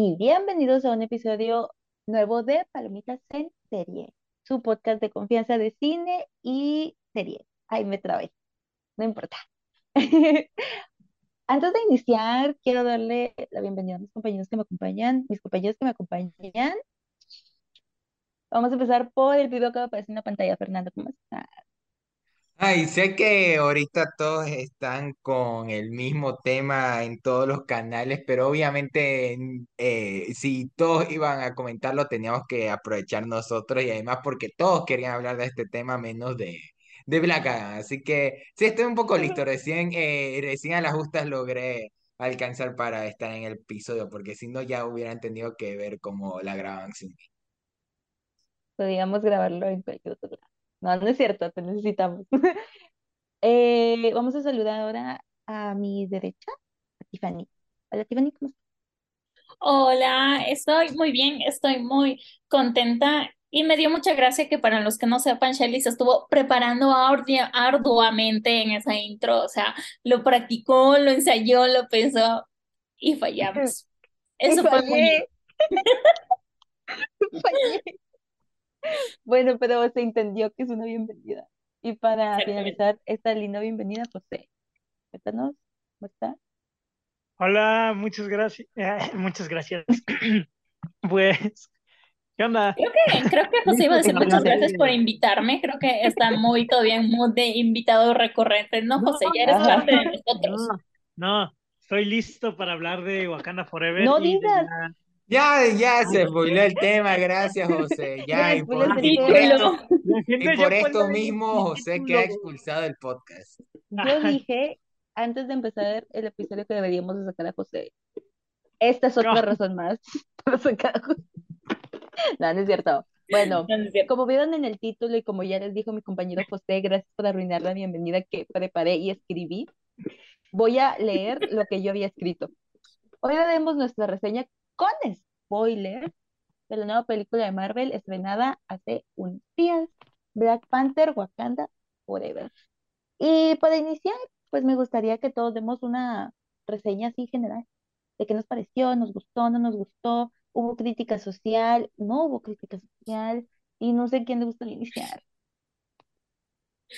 bienvenidos a un episodio nuevo de Palomitas en Serie, su podcast de confianza de cine y serie. Ay, me trabé, no importa. Antes de iniciar, quiero darle la bienvenida a mis compañeros que me acompañan, mis compañeros que me acompañan. Vamos a empezar por el video que va a aparecer en la pantalla. Fernando, ¿cómo estás? Ay, sé que ahorita todos están con el mismo tema en todos los canales, pero obviamente mm, eh, si todos iban a comentarlo, teníamos que aprovechar nosotros y además porque todos querían hablar de este tema menos de, de Black Adam. Así que sí, estoy un poco listo. Recién, eh, recién a las justas logré alcanzar para estar en el episodio, porque si no ya hubieran tenido que ver cómo la graban sin mí. Podríamos grabarlo en lado. No, no es cierto, te necesitamos. Eh, vamos a saludar ahora a mi derecha, a Tiffany. Hola, Tiffany, ¿cómo estás? Hola, estoy muy bien, estoy muy contenta y me dio mucha gracia que para los que no sepan, Shelly se estuvo preparando ardu- arduamente en esa intro, o sea, lo practicó, lo ensayó, lo pensó y fallamos. Y Eso fue muy fallé. Bueno, pero se entendió que es una bienvenida. Y para finalizar esta linda bienvenida, José, cuéntanos, ¿cómo está? Hola, muchas gracias. muchas gracias. Pues, ¿qué onda? Creo que, creo que José iba a decir muchas gracias por invitarme, creo que está muy todavía en mood de invitado recurrente. No, No, José, ya eres parte de nosotros. no, no, estoy listo para hablar de Wakanda Forever No digas, la... Ya, ya se spoiló el tema, gracias José. Ya, y por, y el por esto, y por mismo el José título. queda expulsado del podcast. Yo dije antes de empezar el episodio que deberíamos de sacar a José. Esta es otra no, razón más para sacar a José. No, no es cierto. Bueno, No, no es cierto. como vieron en el título y como ya les dijo mi compañero José, gracias por arruinar la bienvenida que preparé y escribí, voy a leer lo que yo había escrito. Hoy haremos nuestra reseña con spoiler de la nueva película de Marvel estrenada hace unos días, Black Panther Wakanda Forever. Y para iniciar, pues me gustaría que todos demos una reseña así general de qué nos pareció, nos gustó, no nos gustó, hubo crítica social, no hubo crítica social, y no sé quién le gusta iniciar.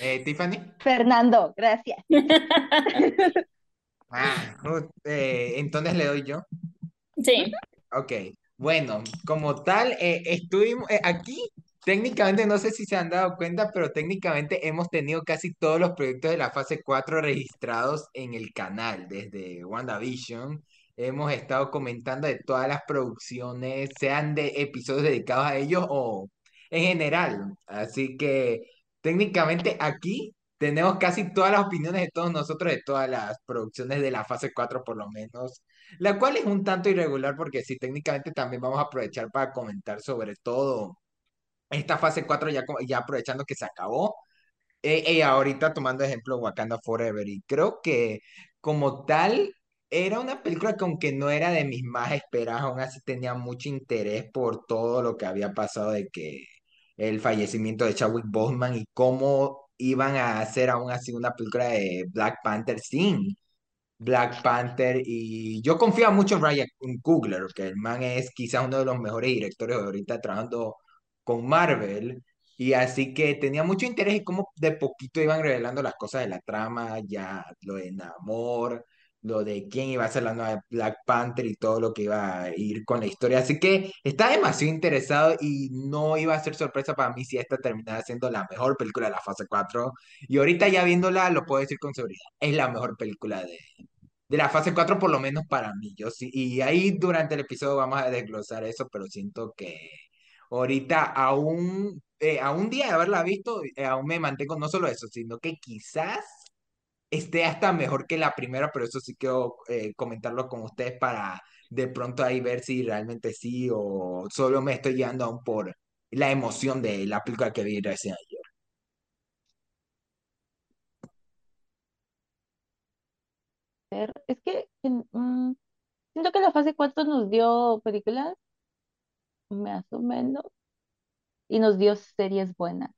Eh, Tiffany. Fernando, gracias. Ah, eh, entonces le doy yo. Sí, Ok, bueno, como tal, eh, estuvimos eh, aquí. Técnicamente, no sé si se han dado cuenta, pero técnicamente hemos tenido casi todos los proyectos de la fase 4 registrados en el canal desde WandaVision. Hemos estado comentando de todas las producciones, sean de episodios dedicados a ellos o en general. Así que técnicamente aquí tenemos casi todas las opiniones de todos nosotros, de todas las producciones de la fase 4 por lo menos la cual es un tanto irregular porque sí, técnicamente también vamos a aprovechar para comentar sobre todo esta fase 4 ya, ya aprovechando que se acabó. Eh, eh, ahorita tomando ejemplo Wakanda Forever y creo que como tal era una película que aunque no era de mis más esperadas, aún así tenía mucho interés por todo lo que había pasado de que el fallecimiento de Chadwick Boseman y cómo iban a hacer aún así una película de Black Panther sin Black Panther y yo confío mucho en Ryan Coogler, que el man es quizás uno de los mejores directores ahorita trabajando con Marvel. Y así que tenía mucho interés en cómo de poquito iban revelando las cosas de la trama, ya lo de Namor, lo de quién iba a ser la nueva Black Panther y todo lo que iba a ir con la historia, así que estaba demasiado interesado y no iba a ser sorpresa para mí si esta terminara siendo la mejor película de la fase 4 y ahorita ya viéndola lo puedo decir con seguridad, es la mejor película de de la fase 4 por lo menos para mí. Yo sí, y ahí durante el episodio vamos a desglosar eso, pero siento que ahorita aún, eh, a un día de haberla visto, eh, aún me mantengo no solo eso, sino que quizás esté hasta mejor que la primera, pero eso sí quiero eh, comentarlo con ustedes para de pronto ahí ver si realmente sí o solo me estoy guiando aún por la emoción de la película que vi recién ayer. Es que mm, siento que la fase 4 nos dio películas más o menos y nos dio series buenas.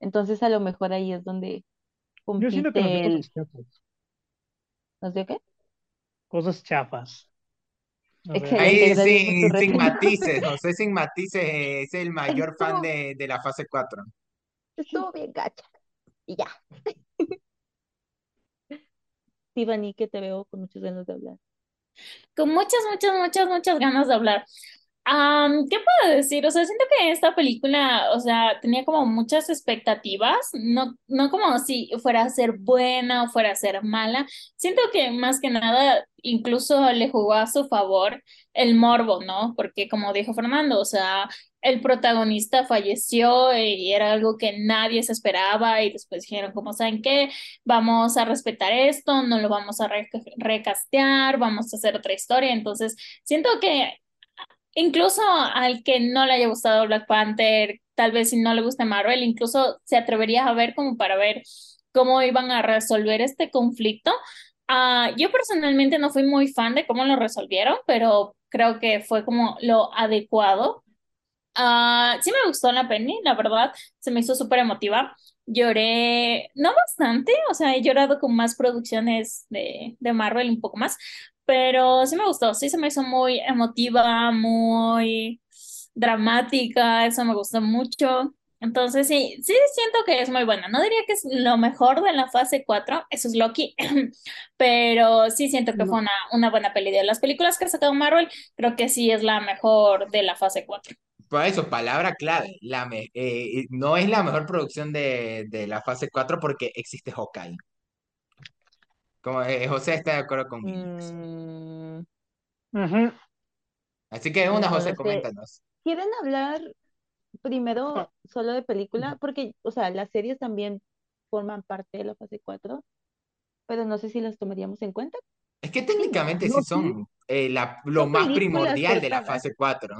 Entonces a lo mejor ahí es donde yo siento que nos dio compite el... cosas chafas. ¿Nos dio qué? Cosas chafas. A ver. Excelente. Ahí gracias por tu sin, sin reseña. matices, José sin matices eh, es el mayor fan Estuvo- de, de la fase 4. Estuvo bien gacha. Y ya. Tiffany, que te veo con muchas ganas de hablar. Con muchas, muchas, muchas, muchas ganas de hablar. Am, ¿qué puedo decir? O sea, siento que esta película, o sea, tenía como muchas expectativas, no, no como si fuera a ser buena o fuera a ser mala. Siento que más que nada, incluso le jugó a su favor el morbo, ¿no? Porque como dijo Fernando, o sea, el protagonista falleció y era algo que nadie se esperaba y después dijeron, como saben qué? Vamos a respetar esto, no lo vamos a re- recastear, vamos a hacer otra historia. Entonces, siento que Incluso al que no le haya gustado Black Panther, tal vez si no le gusta Marvel, incluso se atrevería a ver como para ver cómo iban a resolver este conflicto. Ah, yo personalmente no fui muy fan de cómo lo resolvieron, pero creo que fue como lo adecuado. Ah, sí me gustó la peli, la verdad, se me hizo súper emotiva. Lloré, no bastante, o sea, he llorado con más producciones de, de Marvel, un poco más, pero sí me gustó, sí se me hizo muy emotiva, muy dramática, eso me gustó mucho. Entonces sí, sí siento que es muy buena. No diría que es lo mejor de la fase 4, eso es Loki, pero sí siento que fue una, una buena peli. De las películas que ha sacado Marvel, creo que sí es la mejor de la fase 4. Por eso, palabra clave, la me- eh, no es la mejor producción de, de la fase 4 porque existe Hawkeye. Como eh, José está de acuerdo conmigo. Mm, Ujú. Así que una, José, sé. coméntanos. ¿Quieren hablar primero solo de película? Porque, o sea, las series también forman parte de la fase 4, pero no sé si las tomaríamos en cuenta. Es que técnicamente sí sí. son eh, la- lo Son más primordial de la fase 4.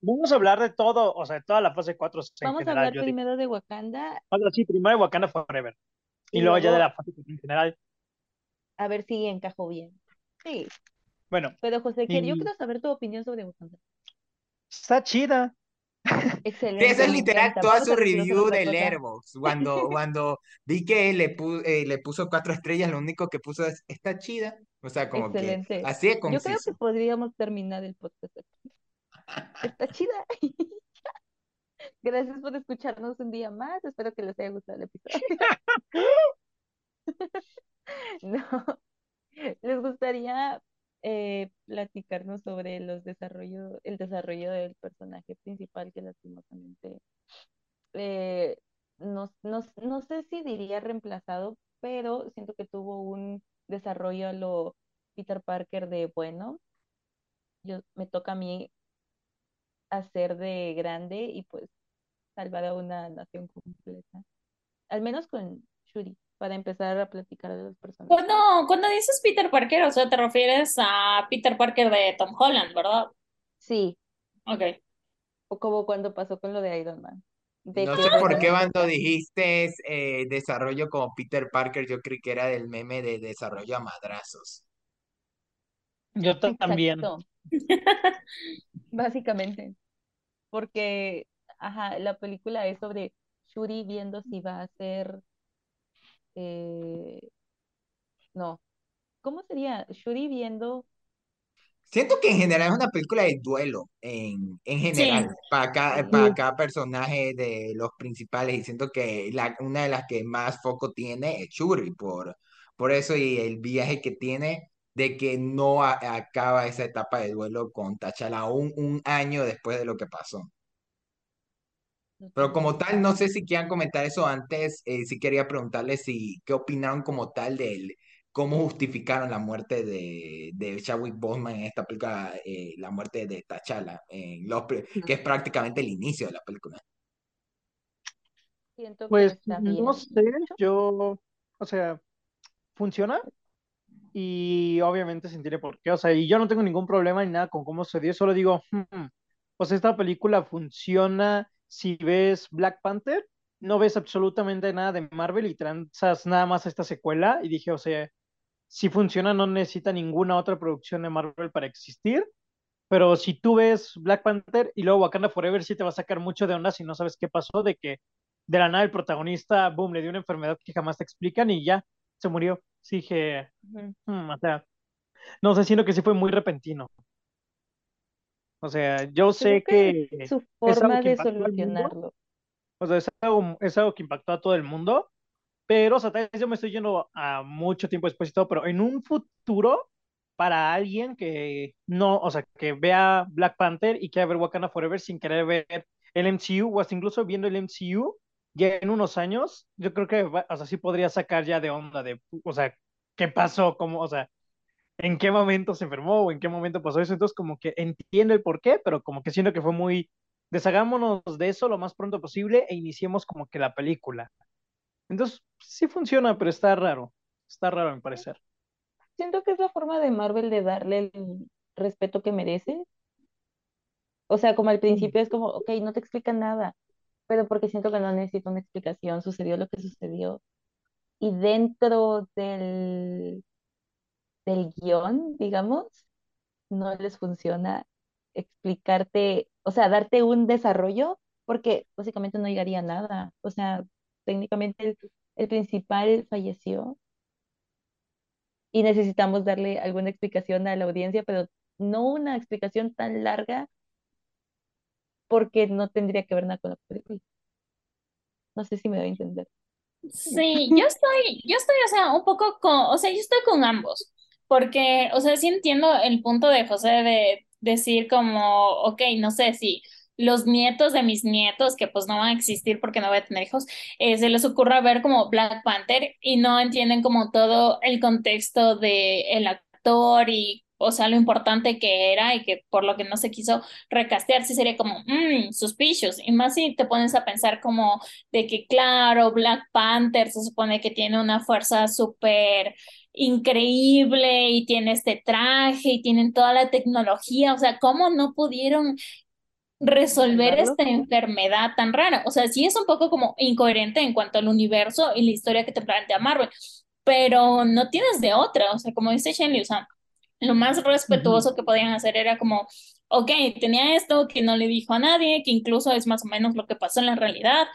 Vamos a hablar de todo, o sea, de toda la fase 4 en Vamos a general. hablar Yo digo. primero de Wakanda Ahora sí, primero de Wakanda Forever. Y, y luego ya de luego la fase 4 en general. A ver si encajó bien. Sí, Bueno, pero José, quiero- yo y quiero saber tu opinión sobre Wakanda. está chida. Excelente, esa es literal toda su review otra de cosa. Letterboxd. Cuando, cuando vi que le, pu- eh, le puso cuatro estrellas, lo único que puso es, está chida. O sea, como que Excelente. así de Yo creo que podríamos terminar el podcast aquí. Está chida. Gracias por escucharnos un día más. Espero que les haya gustado el episodio. No. ¿Les gustaría eh, platicarnos sobre los el desarrollo del personaje principal que lastimosamente eh, no, no, no sé si diría reemplazado, pero siento que tuvo un desarrollo a lo Peter Parker de bueno. Yo me toca a mí hacer de grande y pues salvar a una nación completa. Al menos con Shuri, para empezar a platicar de los personajes. Cuando, cuando dices Peter Parker, o sea, te refieres a Peter Parker de Tom Holland, ¿verdad? Sí, Ok. o como cuando pasó con lo de Iron Man. De No que sé por qué cuando dijiste eh, desarrollo como Peter Parker, yo creí que era del meme de desarrollo a madrazos. Yo ta- también. Exacto, básicamente. Porque, ajá, la película es sobre Shuri viendo si va a ser, eh, no, ¿cómo sería? Shuri viendo, Siento que en general es una película de duelo, en, en general, Sí, para cada, sí, para cada personaje de los principales, y siento que la, una de las que más foco tiene es Shuri, por, por eso y el viaje que tiene de que no a- acaba esa etapa de duelo con T'Challa un, un año después de lo que pasó. Pero como tal, no sé si quieran comentar eso antes, eh, sí quería preguntarles si qué opinaron como tal del cómo justificaron la muerte de, de Chadwick Boseman en esta película, eh, la muerte de T'Challa, en los, que es prácticamente el inicio de la película. Siento que Pues no sé, yo, o sea, funciona y obviamente se entiende por qué. O sea, y yo no tengo ningún problema ni nada con cómo se dio, solo digo, "Hmm, pues esta película funciona si ves Black Panther, no ves absolutamente nada de Marvel y transas nada más a esta secuela. Y dije, o sea, si funciona, no necesita ninguna otra producción de Marvel para existir. Pero si tú ves Black Panther y luego Wakanda Forever, sí te va a sacar mucho de onda si no sabes qué pasó, de que de la nada el protagonista, boom, le dio una enfermedad que jamás te explican y ya se murió. Sí dije. "Hmm", o sea, no sé, siento que sí fue muy repentino. O sea, yo sé que que su forma de solucionarlo. o sea, es algo, es algo que impactó a todo el mundo, pero, o sea, tal vez yo me estoy yendo a mucho tiempo después y todo, pero en un futuro, para alguien que no, o sea, que vea Black Panther y quiera ver Wakanda Forever sin querer ver el MCU, o hasta incluso viendo el MCU, ya en unos años, yo creo que, o sea, sí podría sacar ya de onda de, o sea, ¿qué pasó? ¿Cómo, o sea, en qué momento se enfermó o en qué momento pasó eso? Entonces, como que entiendo el por qué, pero como que siento que fue muy, deshagámonos de eso lo más pronto posible e iniciemos como que la película. Entonces, sí funciona, pero está raro. Está raro, a mi parecer. Siento que es la forma de Marvel de darle el respeto que merece. O sea, como al principio es como, ok, no te explican nada, pero porque siento que no necesito una explicación, sucedió lo que sucedió. Y dentro del, del guion, digamos, no les funciona explicarte, o sea, darte un desarrollo, porque básicamente no llegaría a nada. O sea, técnicamente el, el principal falleció y necesitamos darle alguna explicación a la audiencia, pero no una explicación tan larga porque no tendría que ver nada con la película. No sé si me doy a entender. Sí, yo estoy, yo estoy, o sea, un poco con, o sea, yo estoy con ambos, porque, o sea, sí entiendo el punto de José de decir como, ok, no sé si los nietos de mis nietos, que pues no van a existir porque no voy a tener hijos, eh, se les ocurra ver como Black Panther y no entienden como todo el contexto de el actor y, o sea, lo importante que era y que por lo que no se quiso recastear, sí sería como, mmm, suspicious, y más si te pones a pensar como de que, claro, Black Panther se supone que tiene una fuerza súper increíble y tiene este traje y tienen toda la tecnología, o sea, ¿cómo no pudieron resolver esta enfermedad tan rara? O sea, sí es un poco como incoherente en cuanto al universo y la historia que te plantea Marvel, pero no tienes de otra, o sea, como dice Shenley, o sea, lo más respetuoso que podían hacer era como, ok, tenía esto que no le dijo a nadie, que incluso es más o menos lo que pasó en la realidad,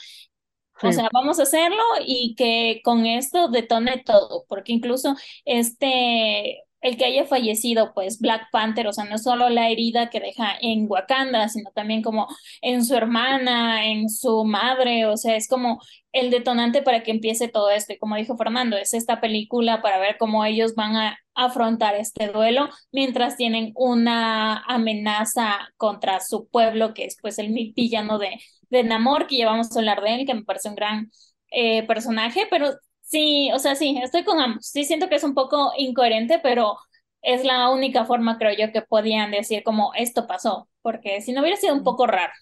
o Sí. sea, vamos a hacerlo y que con esto detone todo, porque incluso este, el que haya fallecido, pues Black Panther, o sea, no solo la herida que deja en Wakanda, sino también como en su hermana, en su madre, o sea, es como el detonante para que empiece todo esto. Y como dijo Fernando, es esta película para ver cómo ellos van a afrontar este duelo mientras tienen una amenaza contra su pueblo, que es pues el villano de de Namor, que ya vamos a hablar de él, que me parece un gran eh, personaje, pero sí, o sea, sí, estoy con ambos. Sí siento que es un poco incoherente, pero es la única forma, creo yo, que podían decir como esto pasó, porque si no hubiera sido un poco raro.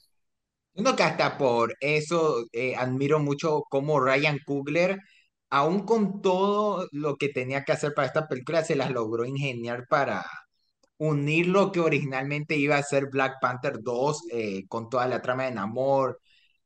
Uno que hasta por eso eh, admiro mucho cómo Ryan Coogler, aún con todo lo que tenía que hacer para esta película, se las logró ingeniar para unir lo que originalmente iba a ser Black Panther 2 eh, con toda la trama de Namor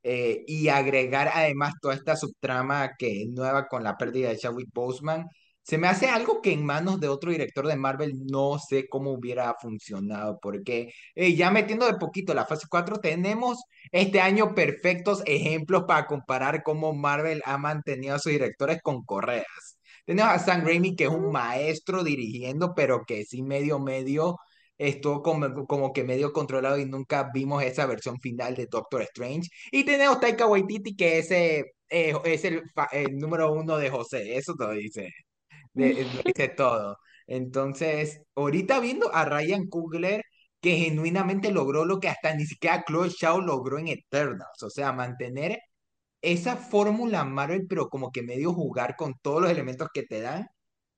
eh, y agregar además toda esta subtrama que es nueva con la pérdida de Chadwick Boseman. Se me hace algo que en manos de otro director de Marvel no sé cómo hubiera funcionado, porque eh, ya metiendo de poquito la fase 4, tenemos este año perfectos ejemplos para comparar cómo Marvel ha mantenido a sus directores con correas. Tenemos a Sam Raimi, que es un maestro dirigiendo, pero que sí medio medio estuvo como, como que medio controlado y nunca vimos esa versión final de Doctor Strange. Y tenemos Taika Waititi, que ese, eh, es el, el número uno de José, eso lo dice, de- todo. Entonces, ahorita viendo a Ryan Coogler, que genuinamente logró lo que hasta ni siquiera Chloe Zhao logró en Eternals, o sea, mantener esa fórmula Marvel, pero como que medio jugar con todos los elementos que te dan,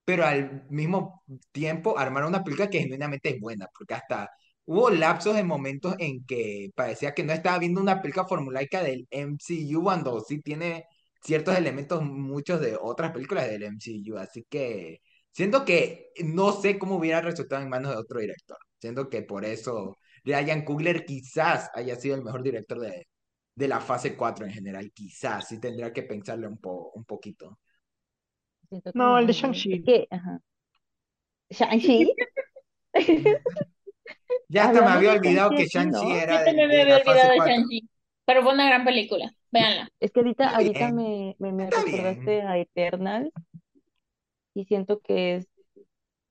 pero al mismo tiempo armar una película que genuinamente es buena, porque hasta hubo lapsos en momentos en que parecía que no estaba viendo una película formulaica del MCU cuando sí tiene ciertos elementos, muchos de otras películas del MCU, así que siento que no sé cómo hubiera resultado en manos de otro director, siento que por eso Ryan Coogler quizás haya sido el mejor director de, de la fase 4 en general, quizás, sí tendría que pensarle un, po, un poquito. No, el de Shang-Chi. Shang-Chi, Ya hasta me había olvidado que Shang-Chi ¿no? era Yo también me había olvidado de 4. Shang-Chi, pero fue una gran película, véanla. Es que ahorita, Está ahorita bien, me, me, me recordaste bien. a Eternal y siento que es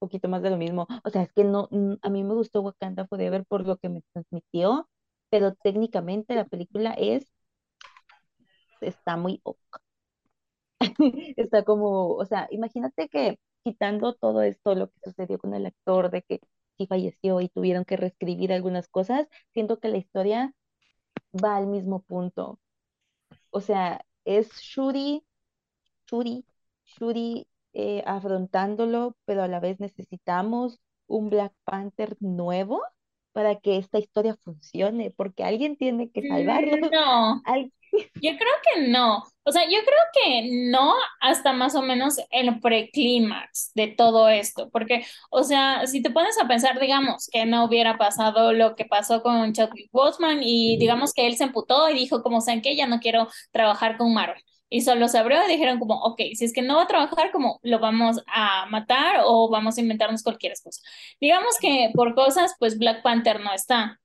poquito más de lo mismo. O sea, es que no, a mí me gustó Wakanda Forever por lo que me transmitió, pero técnicamente la película es, está muy ok. Está como, o sea, imagínate que quitando todo esto, lo que sucedió con el actor, de que sí falleció y tuvieron que reescribir algunas cosas, siento que la historia va al mismo punto. O sea, es Shuri, Shuri, Shuri eh, afrontándolo, pero a la vez necesitamos un Black Panther nuevo para que esta historia funcione, porque alguien tiene que salvarlo. Mm, No, Al- yo creo que no. O sea, yo creo que no hasta más o menos el preclímax de todo esto, porque, o sea, si te pones a pensar, digamos, que no hubiera pasado lo que pasó con Chadwick Boseman y digamos que él se emputó y dijo como, ¿saben qué? Ya no quiero trabajar con Marvel. Y solo se abrió y dijeron como, ok, si es que no va a trabajar, como lo vamos a matar o vamos a inventarnos cualquier cosa. Digamos que por cosas, pues Black Panther no está.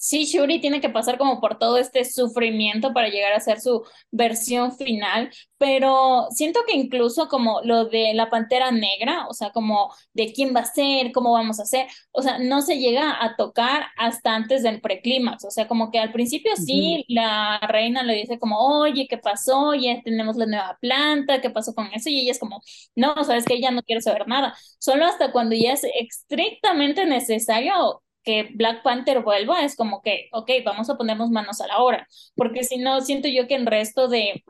Sí, Shuri tiene que pasar como por todo este sufrimiento para llegar a ser su versión final, pero siento que incluso como lo de la Pantera Negra, o sea, como de quién va a ser, cómo vamos a hacer, o sea, no se llega a tocar hasta antes del preclímax, o sea, como que al principio sí, la reina le dice como, oye, ¿qué pasó? Ya tenemos la nueva planta, ¿qué pasó con eso? Y ella es como, no, sabes que ya no quiero saber nada, solo hasta cuando ya es estrictamente necesario que Black Panther vuelva, es como que, ok, vamos a ponernos manos a la obra, porque si no, siento yo que el resto de,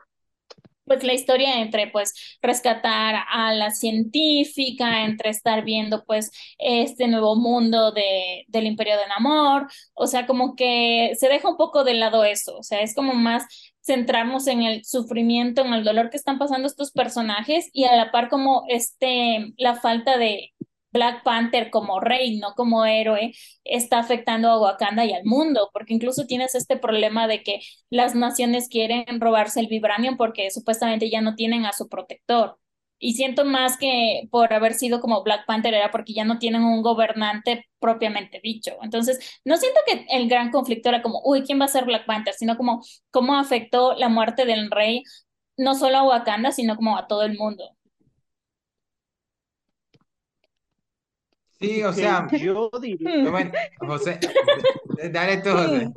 pues la historia entre pues rescatar a la científica, entre estar viendo pues este nuevo mundo de, del Imperio de Namor, o sea, como que se deja un poco de lado eso, o sea, es como más centrarnos en el sufrimiento, en el dolor que están pasando estos personajes y a la par como este, la falta de Black Panther como rey, no como héroe, está afectando a Wakanda y al mundo, porque incluso tienes este problema de que las naciones quieren robarse el vibranium porque supuestamente ya no tienen a su protector. Y siento más que por haber sido como Black Panther era porque ya no tienen un gobernante propiamente dicho. Entonces, no siento que el gran conflicto era como, uy, ¿quién va a ser Black Panther? Sino como cómo afectó la muerte del rey no solo a Wakanda, sino como a todo el mundo. Sí, o sea, yo diría bueno, José, dale tú, José.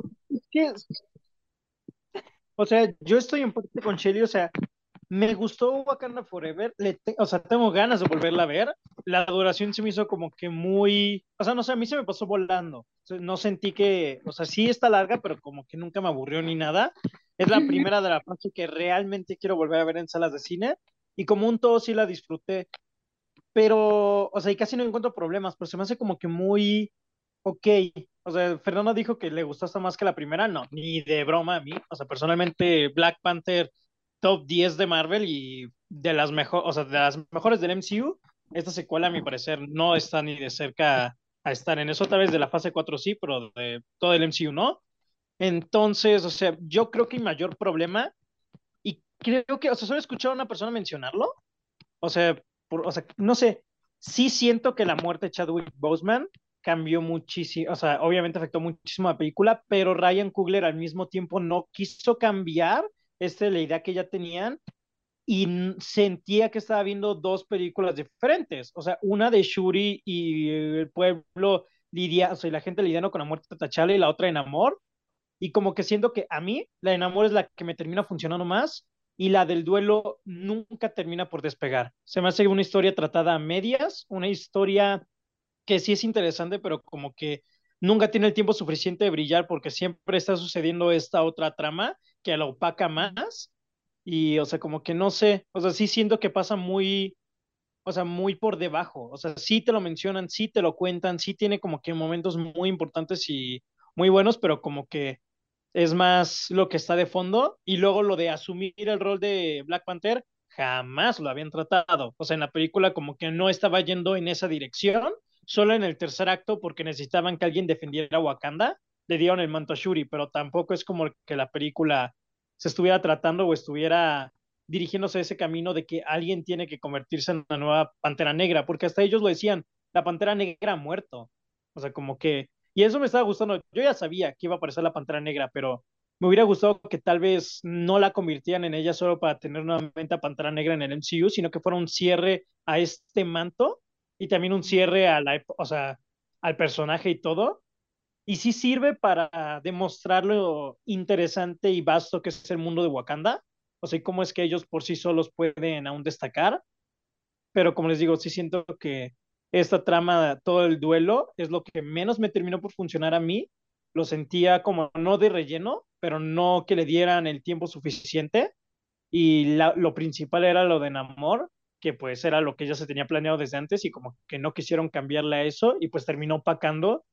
o sea, yo estoy en parte con Shelly, o sea, me gustó Wakanda Forever, le te- o sea, tengo ganas de volverla a ver. La duración se me hizo como que muy, o sea, no sé, a mí se me pasó volando. O sea, no sentí que, o sea, sí está larga, pero como que nunca me aburrió ni nada. Es la primera de la fase que realmente quiero volver a ver en salas de cine y como un todo sí la disfruté, pero, o sea, y casi no encuentro problemas, pero se me hace como que muy ok. O sea, Fernando dijo que le gustó hasta más que la primera, no, ni de broma a mí. O sea, personalmente Black Panther top 10 de Marvel y de las mejores, o sea, de las mejores del MCU, esta secuela a mi parecer no está ni de cerca a estar en eso, tal vez de la fase 4 sí, pero de todo el MCU no. Entonces, o sea, yo creo que mi mayor problema, y creo que, o sea, solo he escuchado a una persona mencionarlo, o sea, no sé, sí siento que la muerte de Chadwick Boseman cambió muchísimo, o sea, obviamente afectó muchísimo a la película, pero Ryan Coogler al mismo tiempo no quiso cambiar este, la idea que ya tenían y sentía que estaba viendo dos películas diferentes, o sea, una de Shuri y el pueblo lidia, o sea, la gente lidiando con la muerte de T'Challa y la otra en amor, y como que siento que a mí la de Namor es la que me termina funcionando más y la del duelo nunca termina por despegar. Se me hace una historia tratada a medias, una historia que sí es interesante, pero como que nunca tiene el tiempo suficiente de brillar porque siempre está sucediendo esta otra trama que la opaca más y, o sea, como que no sé, o sea, sí siento que pasa muy, o sea, muy por debajo, o sea, sí te lo mencionan, sí te lo cuentan, sí tiene como que momentos muy importantes y muy buenos, pero como que es más lo que está de fondo y luego lo de asumir el rol de Black Panther jamás lo habían tratado. O sea, en la película como que no estaba yendo en esa dirección, solo en el tercer acto porque necesitaban que alguien defendiera a Wakanda, le dieron el manto a Shuri, pero tampoco es como que la película se estuviera tratando o estuviera dirigiéndose a ese camino de que alguien tiene que convertirse en la nueva Pantera Negra, porque hasta ellos lo decían, la Pantera Negra ha muerto. O sea, como que y eso me estaba gustando. Yo ya sabía que iba a aparecer la Pantera Negra, pero me hubiera gustado que tal vez no la convirtieran en ella solo para tener nuevamente a Pantera Negra en el MCU, sino que fuera un cierre a este manto y también un cierre a o sea, al personaje y todo. Y sí sirve para demostrar lo interesante y vasto que es el mundo de Wakanda. O sea, cómo es que ellos por sí solos pueden aún destacar. Pero como les digo, sí siento que esta trama, todo el duelo, es lo que menos me terminó por funcionar a mí. Lo sentía como no de relleno, pero no que le dieran el tiempo suficiente. Y lo principal era lo de Namor, que pues era lo que ya se tenía planeado desde antes y como que no quisieron cambiarle a eso y pues terminó opacando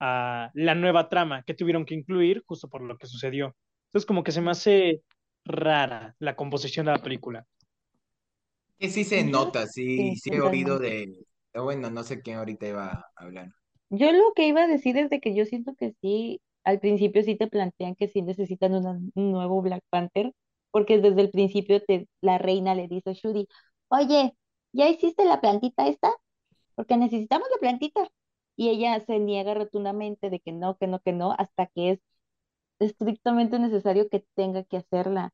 a la nueva trama que tuvieron que incluir justo por lo que sucedió. Entonces como que se me hace rara la composición de la película. Que sí se nota, sí, sí he oído de, bueno, no sé quién ahorita iba a hablar. Yo lo que iba a decir es de que yo siento que sí, al principio sí te plantean que sí necesitan un nuevo Black Panther, porque desde el principio te, la reina le dice a Shuri, oye, ¿ya hiciste la plantita esta? Porque necesitamos la plantita. Y ella se niega rotundamente de que no, que no, que no, hasta que es estrictamente necesario que tenga que hacerla.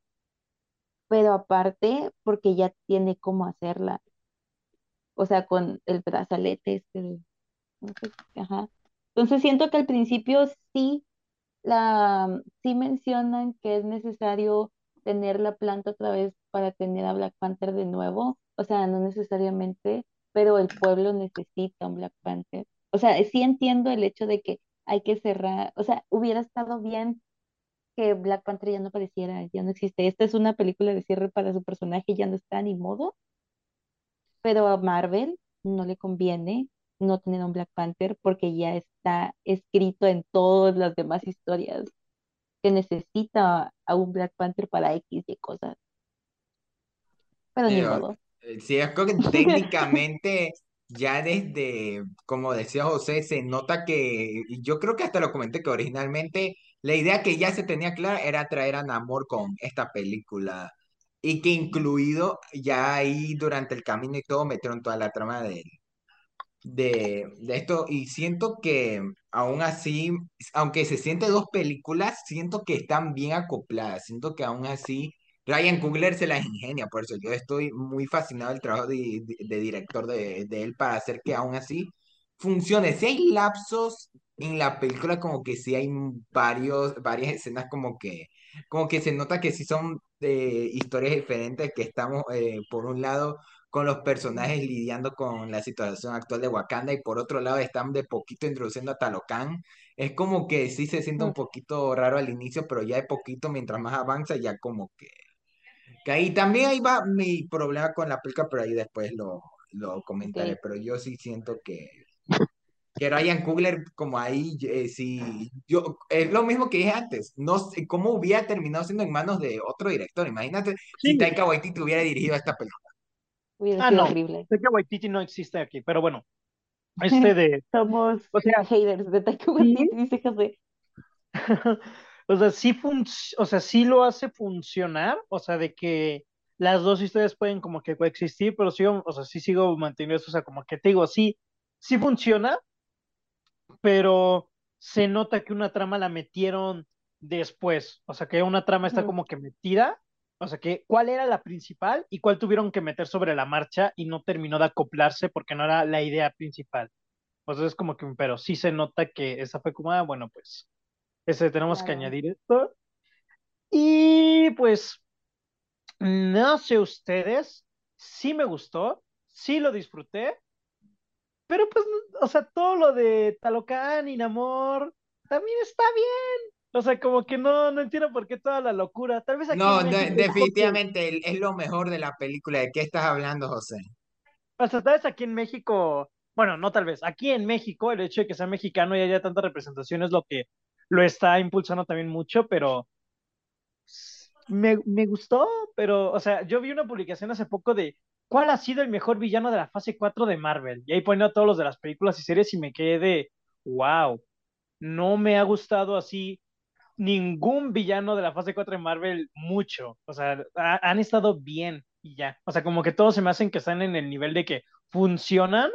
Pero aparte, porque ya tiene cómo hacerla. O sea, con el brazalete este, ajá. Entonces siento que al principio sí, la, sí mencionan que es necesario tener la planta otra vez para tener a Black Panther de nuevo. O sea, no necesariamente, pero el pueblo necesita un Black Panther. O sea, sí entiendo el hecho de que hay que cerrar, o sea, hubiera estado bien que Black Panther ya no apareciera, ya no existe. Esta es una película de cierre para su personaje, ya no está ni modo, pero a Marvel no le conviene no tener un Black Panther porque ya está escrito en todas las demás historias que necesita a un Black Panther para X y cosas. Pero ni modo. Eh, sí, es que técnicamente ya desde, como decía José, se nota que, yo creo que hasta lo comenté que originalmente la idea que ya se tenía clara era traer a Namor con esta película y que incluido ya ahí durante el camino y todo metieron toda la trama de, de, de esto y siento que aún así, aunque se siente dos películas, siento que están bien acopladas, siento que aún así Ryan Coogler se las ingenia, por eso yo estoy muy fascinado del trabajo de, de, director de, de, él para hacer que aún así funcione. Si hay lapsos en la película, como que sí hay varios, varias escenas como que, como que se nota que sí son eh, historias diferentes, que estamos eh, por un lado con los personajes lidiando con la situación actual de Wakanda y por otro lado están de poquito introduciendo a Talocan. Es como que sí se siente un poquito raro al inicio, pero ya de poquito, mientras más avanza, ya como que que ahí también ahí va mi problema con la película, pero ahí después lo, lo comentaré. Pero yo sí siento que, que Ryan Coogler, como ahí, eh, sí, yo, es lo mismo que dije antes, no sé cómo hubiera terminado siendo en manos de otro director. Imagínate si Taika Waititi hubiera dirigido esta película. Ah, no, horrible. Taika Waititi no existe aquí, pero bueno, este de... Somos o sea, haters de Taika Waititi, dice José. O sea, sí, o sea, sí lo hace funcionar, o sea, de que las dos historias pueden como que coexistir, pero sigo, o sea, sí sigo manteniendo eso, o sea, como que te digo, sí, sí funciona, pero se nota que una trama la metieron después, o sea, que una trama está como que metida, o sea, que cuál era la principal y cuál tuvieron que meter sobre la marcha y no terminó de acoplarse porque no era la idea principal. Sea, es como que, pero sí se nota que esa fue como, ah, bueno, pues ese, tenemos que añadir esto. Y pues, no sé ustedes, sí me gustó, sí lo disfruté, pero pues, o sea, todo lo de Talocan y Namor también está bien. O sea, como que no, no entiendo por qué toda la locura. Tal vez aquí No, definitivamente es lo mejor de la película. ¿De qué estás hablando, José? O sea, tal vez aquí en México, bueno, no tal vez, aquí en México el hecho de que sea mexicano y haya tanta representación es lo que lo está impulsando también mucho, pero me, gustó, pero, o sea, yo vi una publicación hace poco de cuál ha sido el mejor villano de la fase 4 de Marvel. Y ahí poniendo a todos los de las películas y series y me quedé de, wow, no me ha gustado así ningún villano de la fase 4 de Marvel mucho. O sea, han estado bien y ya. O sea, como que todos se me hacen que están en el nivel de que funcionan,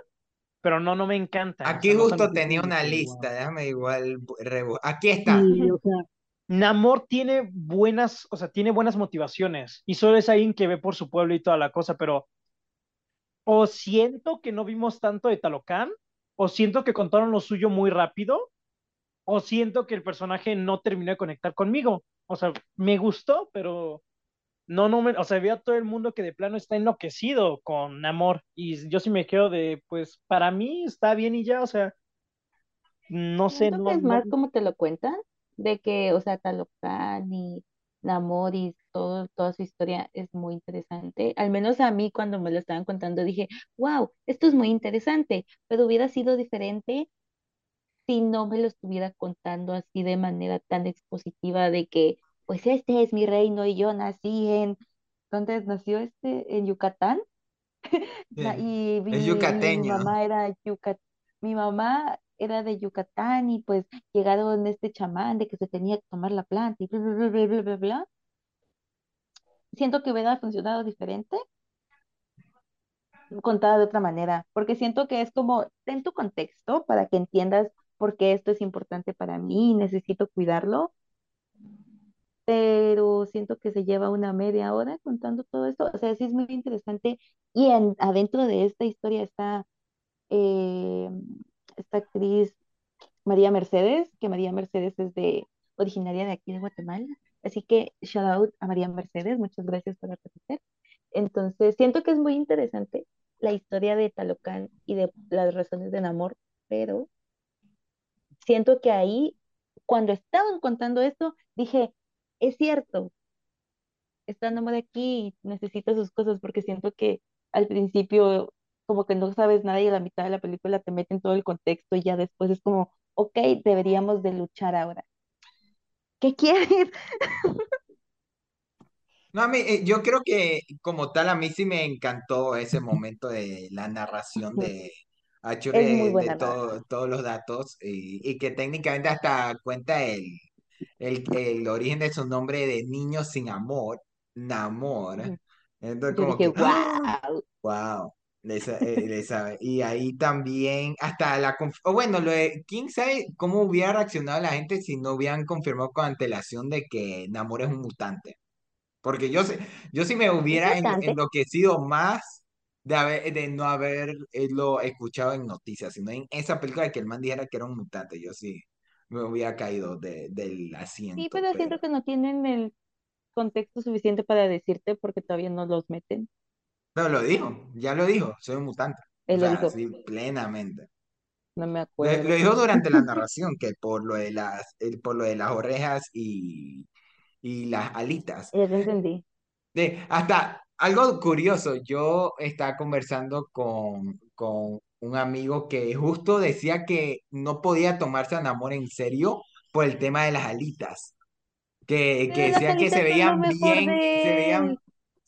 pero no, no me encanta. Aquí justo tenía una lista, déjame igual, aquí está. Namor tiene buenas, o sea, tiene buenas motivaciones y solo es alguien que ve por su pueblo y toda la cosa, pero o siento que no vimos tanto de Talocan, o siento que contaron lo suyo muy rápido, o siento que el personaje no terminó de conectar conmigo. O sea, me gustó, pero no, no me, o sea, veo a todo el mundo que de plano está enloquecido con amor. Y yo sí me quedo de, pues, para mí está bien y ya, o sea, no sé, que no, es no, más como te lo cuentan, de que, o sea, Talocan y Namor y todo, toda su historia es muy interesante. Al menos a mí cuando me lo estaban contando dije, wow, esto es muy interesante, pero hubiera sido diferente si no me lo estuviera contando así de manera tan expositiva de que, pues este es mi reino y yo nací en, ¿dónde nació este? En Yucatán. Sí. y Es mi, mi yucateño. mamá era yucat mi mamá era de Yucatán y pues llegaron este chamán de que se tenía que tomar la planta y bla, bla, bla, bla, bla, bla. Siento que hubiera funcionado diferente, contada de otra manera, porque siento que es como, ten tu contexto para que entiendas por qué esto es importante para mí necesito cuidarlo, pero siento que se lleva una media hora contando todo esto, o sea, sí es muy interesante y en, adentro de esta historia está eh, esta actriz María Mercedes, que María Mercedes es de, originaria de aquí de Guatemala. Así que shout out a María Mercedes, muchas gracias por aparecer. Entonces, siento que es muy interesante la historia de Talocán y de las razones del amor, pero siento que ahí, cuando estaban contando esto, dije, es cierto, está Namor aquí y necesita sus cosas porque siento que al principio como que no sabes nada y a la mitad de la película te meten todo el contexto y ya después es como, ok, deberíamos de luchar ahora. ¿Qué quieres? No, a mí, eh, yo creo que como tal, a mí sí me encantó ese momento de la narración de Achur Es muy de, todo- todos los datos y, y que técnicamente hasta cuenta el, el, el origen de su nombre de niño sin amor, Namor. Entonces Yo como dije, que, ¡ah! wow. Le eh, le sabe. Y ahí también, hasta la... O bueno, lo de, ¿quién sabe cómo hubiera reaccionado la gente si no hubieran confirmado con antelación de que Namor es un mutante? Porque yo, sé- yo sí me hubiera en- enloquecido más de, haber, de no haberlo escuchado en noticias, sino en esa película de que el man dijera que era un mutante. Yo sí me hubiera caído de- del Sí, asiento, pero pero... siento que no tienen el contexto suficiente para decirte porque todavía no los meten. Pero lo dijo, ya lo dijo, soy un mutante. O Él lo dijo, sí, plenamente. no me Lo, lo acuerdo dijo durante la narración, que por lo de las, por lo de las orejas y, y las alitas. Ya te entendí. De, hasta algo curioso, yo estaba conversando con, con un amigo que justo decía que no podía tomarse a Namor en serio por el tema de las alitas, que, que decía que se veían bien, se veían.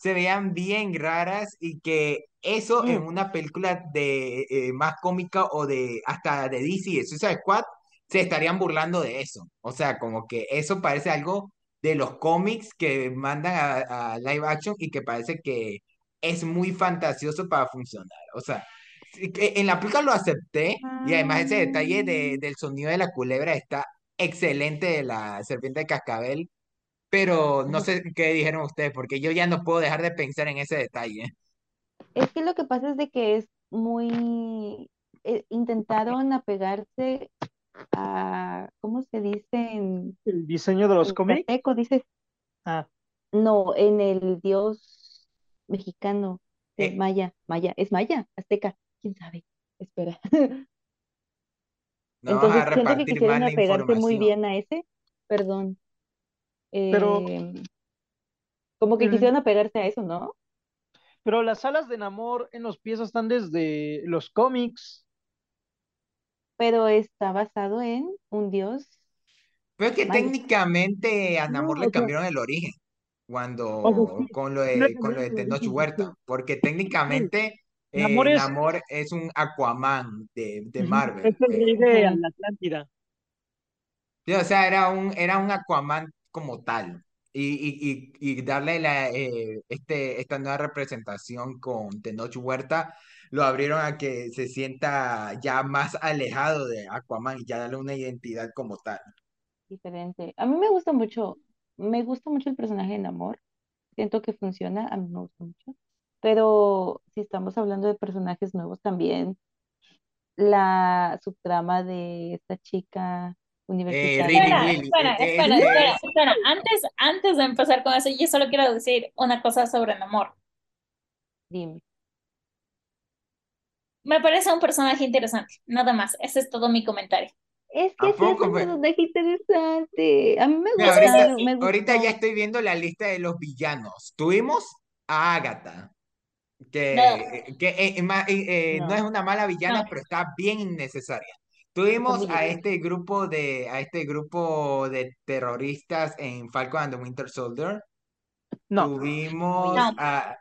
Se veían bien raras y que eso en Mm, una película de eh, más cómica o de hasta de DC, de Suicide Squad, se estarían burlando de eso. O sea, como que eso parece algo de los cómics que mandan a, a live action y que parece que es muy fantasioso para funcionar. O sea, en la película lo acepté y además ese detalle de, mm, del sonido de la culebra está excelente de la serpiente de cascabel, pero no sé qué dijeron ustedes, porque yo ya no puedo dejar de pensar en ese detalle. Es que lo que pasa es de que es muy... eh, intentaron apegarse a, ¿cómo se dice en, el diseño de los cómics. yucateco? Dice, Ah, no, en el dios mexicano de Eh, Maya, Maya, ¿es Maya? Azteca, quién sabe, espera. no vamos a Entonces, siento que quisieron apegarse muy bien a ese, perdón, pero, eh, como que el- quisieron apegarse a eso, ¿no? pero las alas de Namor en los pies están desde los cómics. Pero está basado en un dios Pero es que maya. técnicamente a No, Namor le o sea, cambiaron el origen o sea, cuando sí, con lo sí le de, con lo cambiaron de el Tenoch origen, Huerta, sí, porque sí. técnicamente Namor eh, es, Namor es un Aquaman de, de Marvel. es el eh, rey de la Atlántida. Sí, o sea, era un, era un Aquaman como tal. Y, darle la, eh, este, esta nueva representación con Tenoch Huerta, lo abrieron a que se sienta ya más alejado de Aquaman y ya darle una identidad como tal. diferente. A mí me gusta mucho, me gusta mucho el personaje de Namor. Siento que funciona, a mí me gusta mucho. Pero si estamos hablando de personajes nuevos también, la subtrama de esta chica universitaria. Riley, Espera, espera, eh, espera, eh, espera, es- espera. Antes, antes de empezar con eso, yo solo quiero decir una cosa sobre Namor. Dime. Me parece un personaje interesante, nada más. Ese es todo mi comentario. Es ¿A que sí es un personaje interesante. A mí me Mira, gusta, ahorita, me ahorita gustó. ya estoy viendo la lista de los villanos. Tuvimos a Agatha, No, que, que eh, eh, eh, eh, no No, es una mala villana, no. pero está bien innecesaria. Tuvimos a este grupo de, a este grupo de terroristas en Falcon and the Winter Soldier. No, Tuvimos No. a,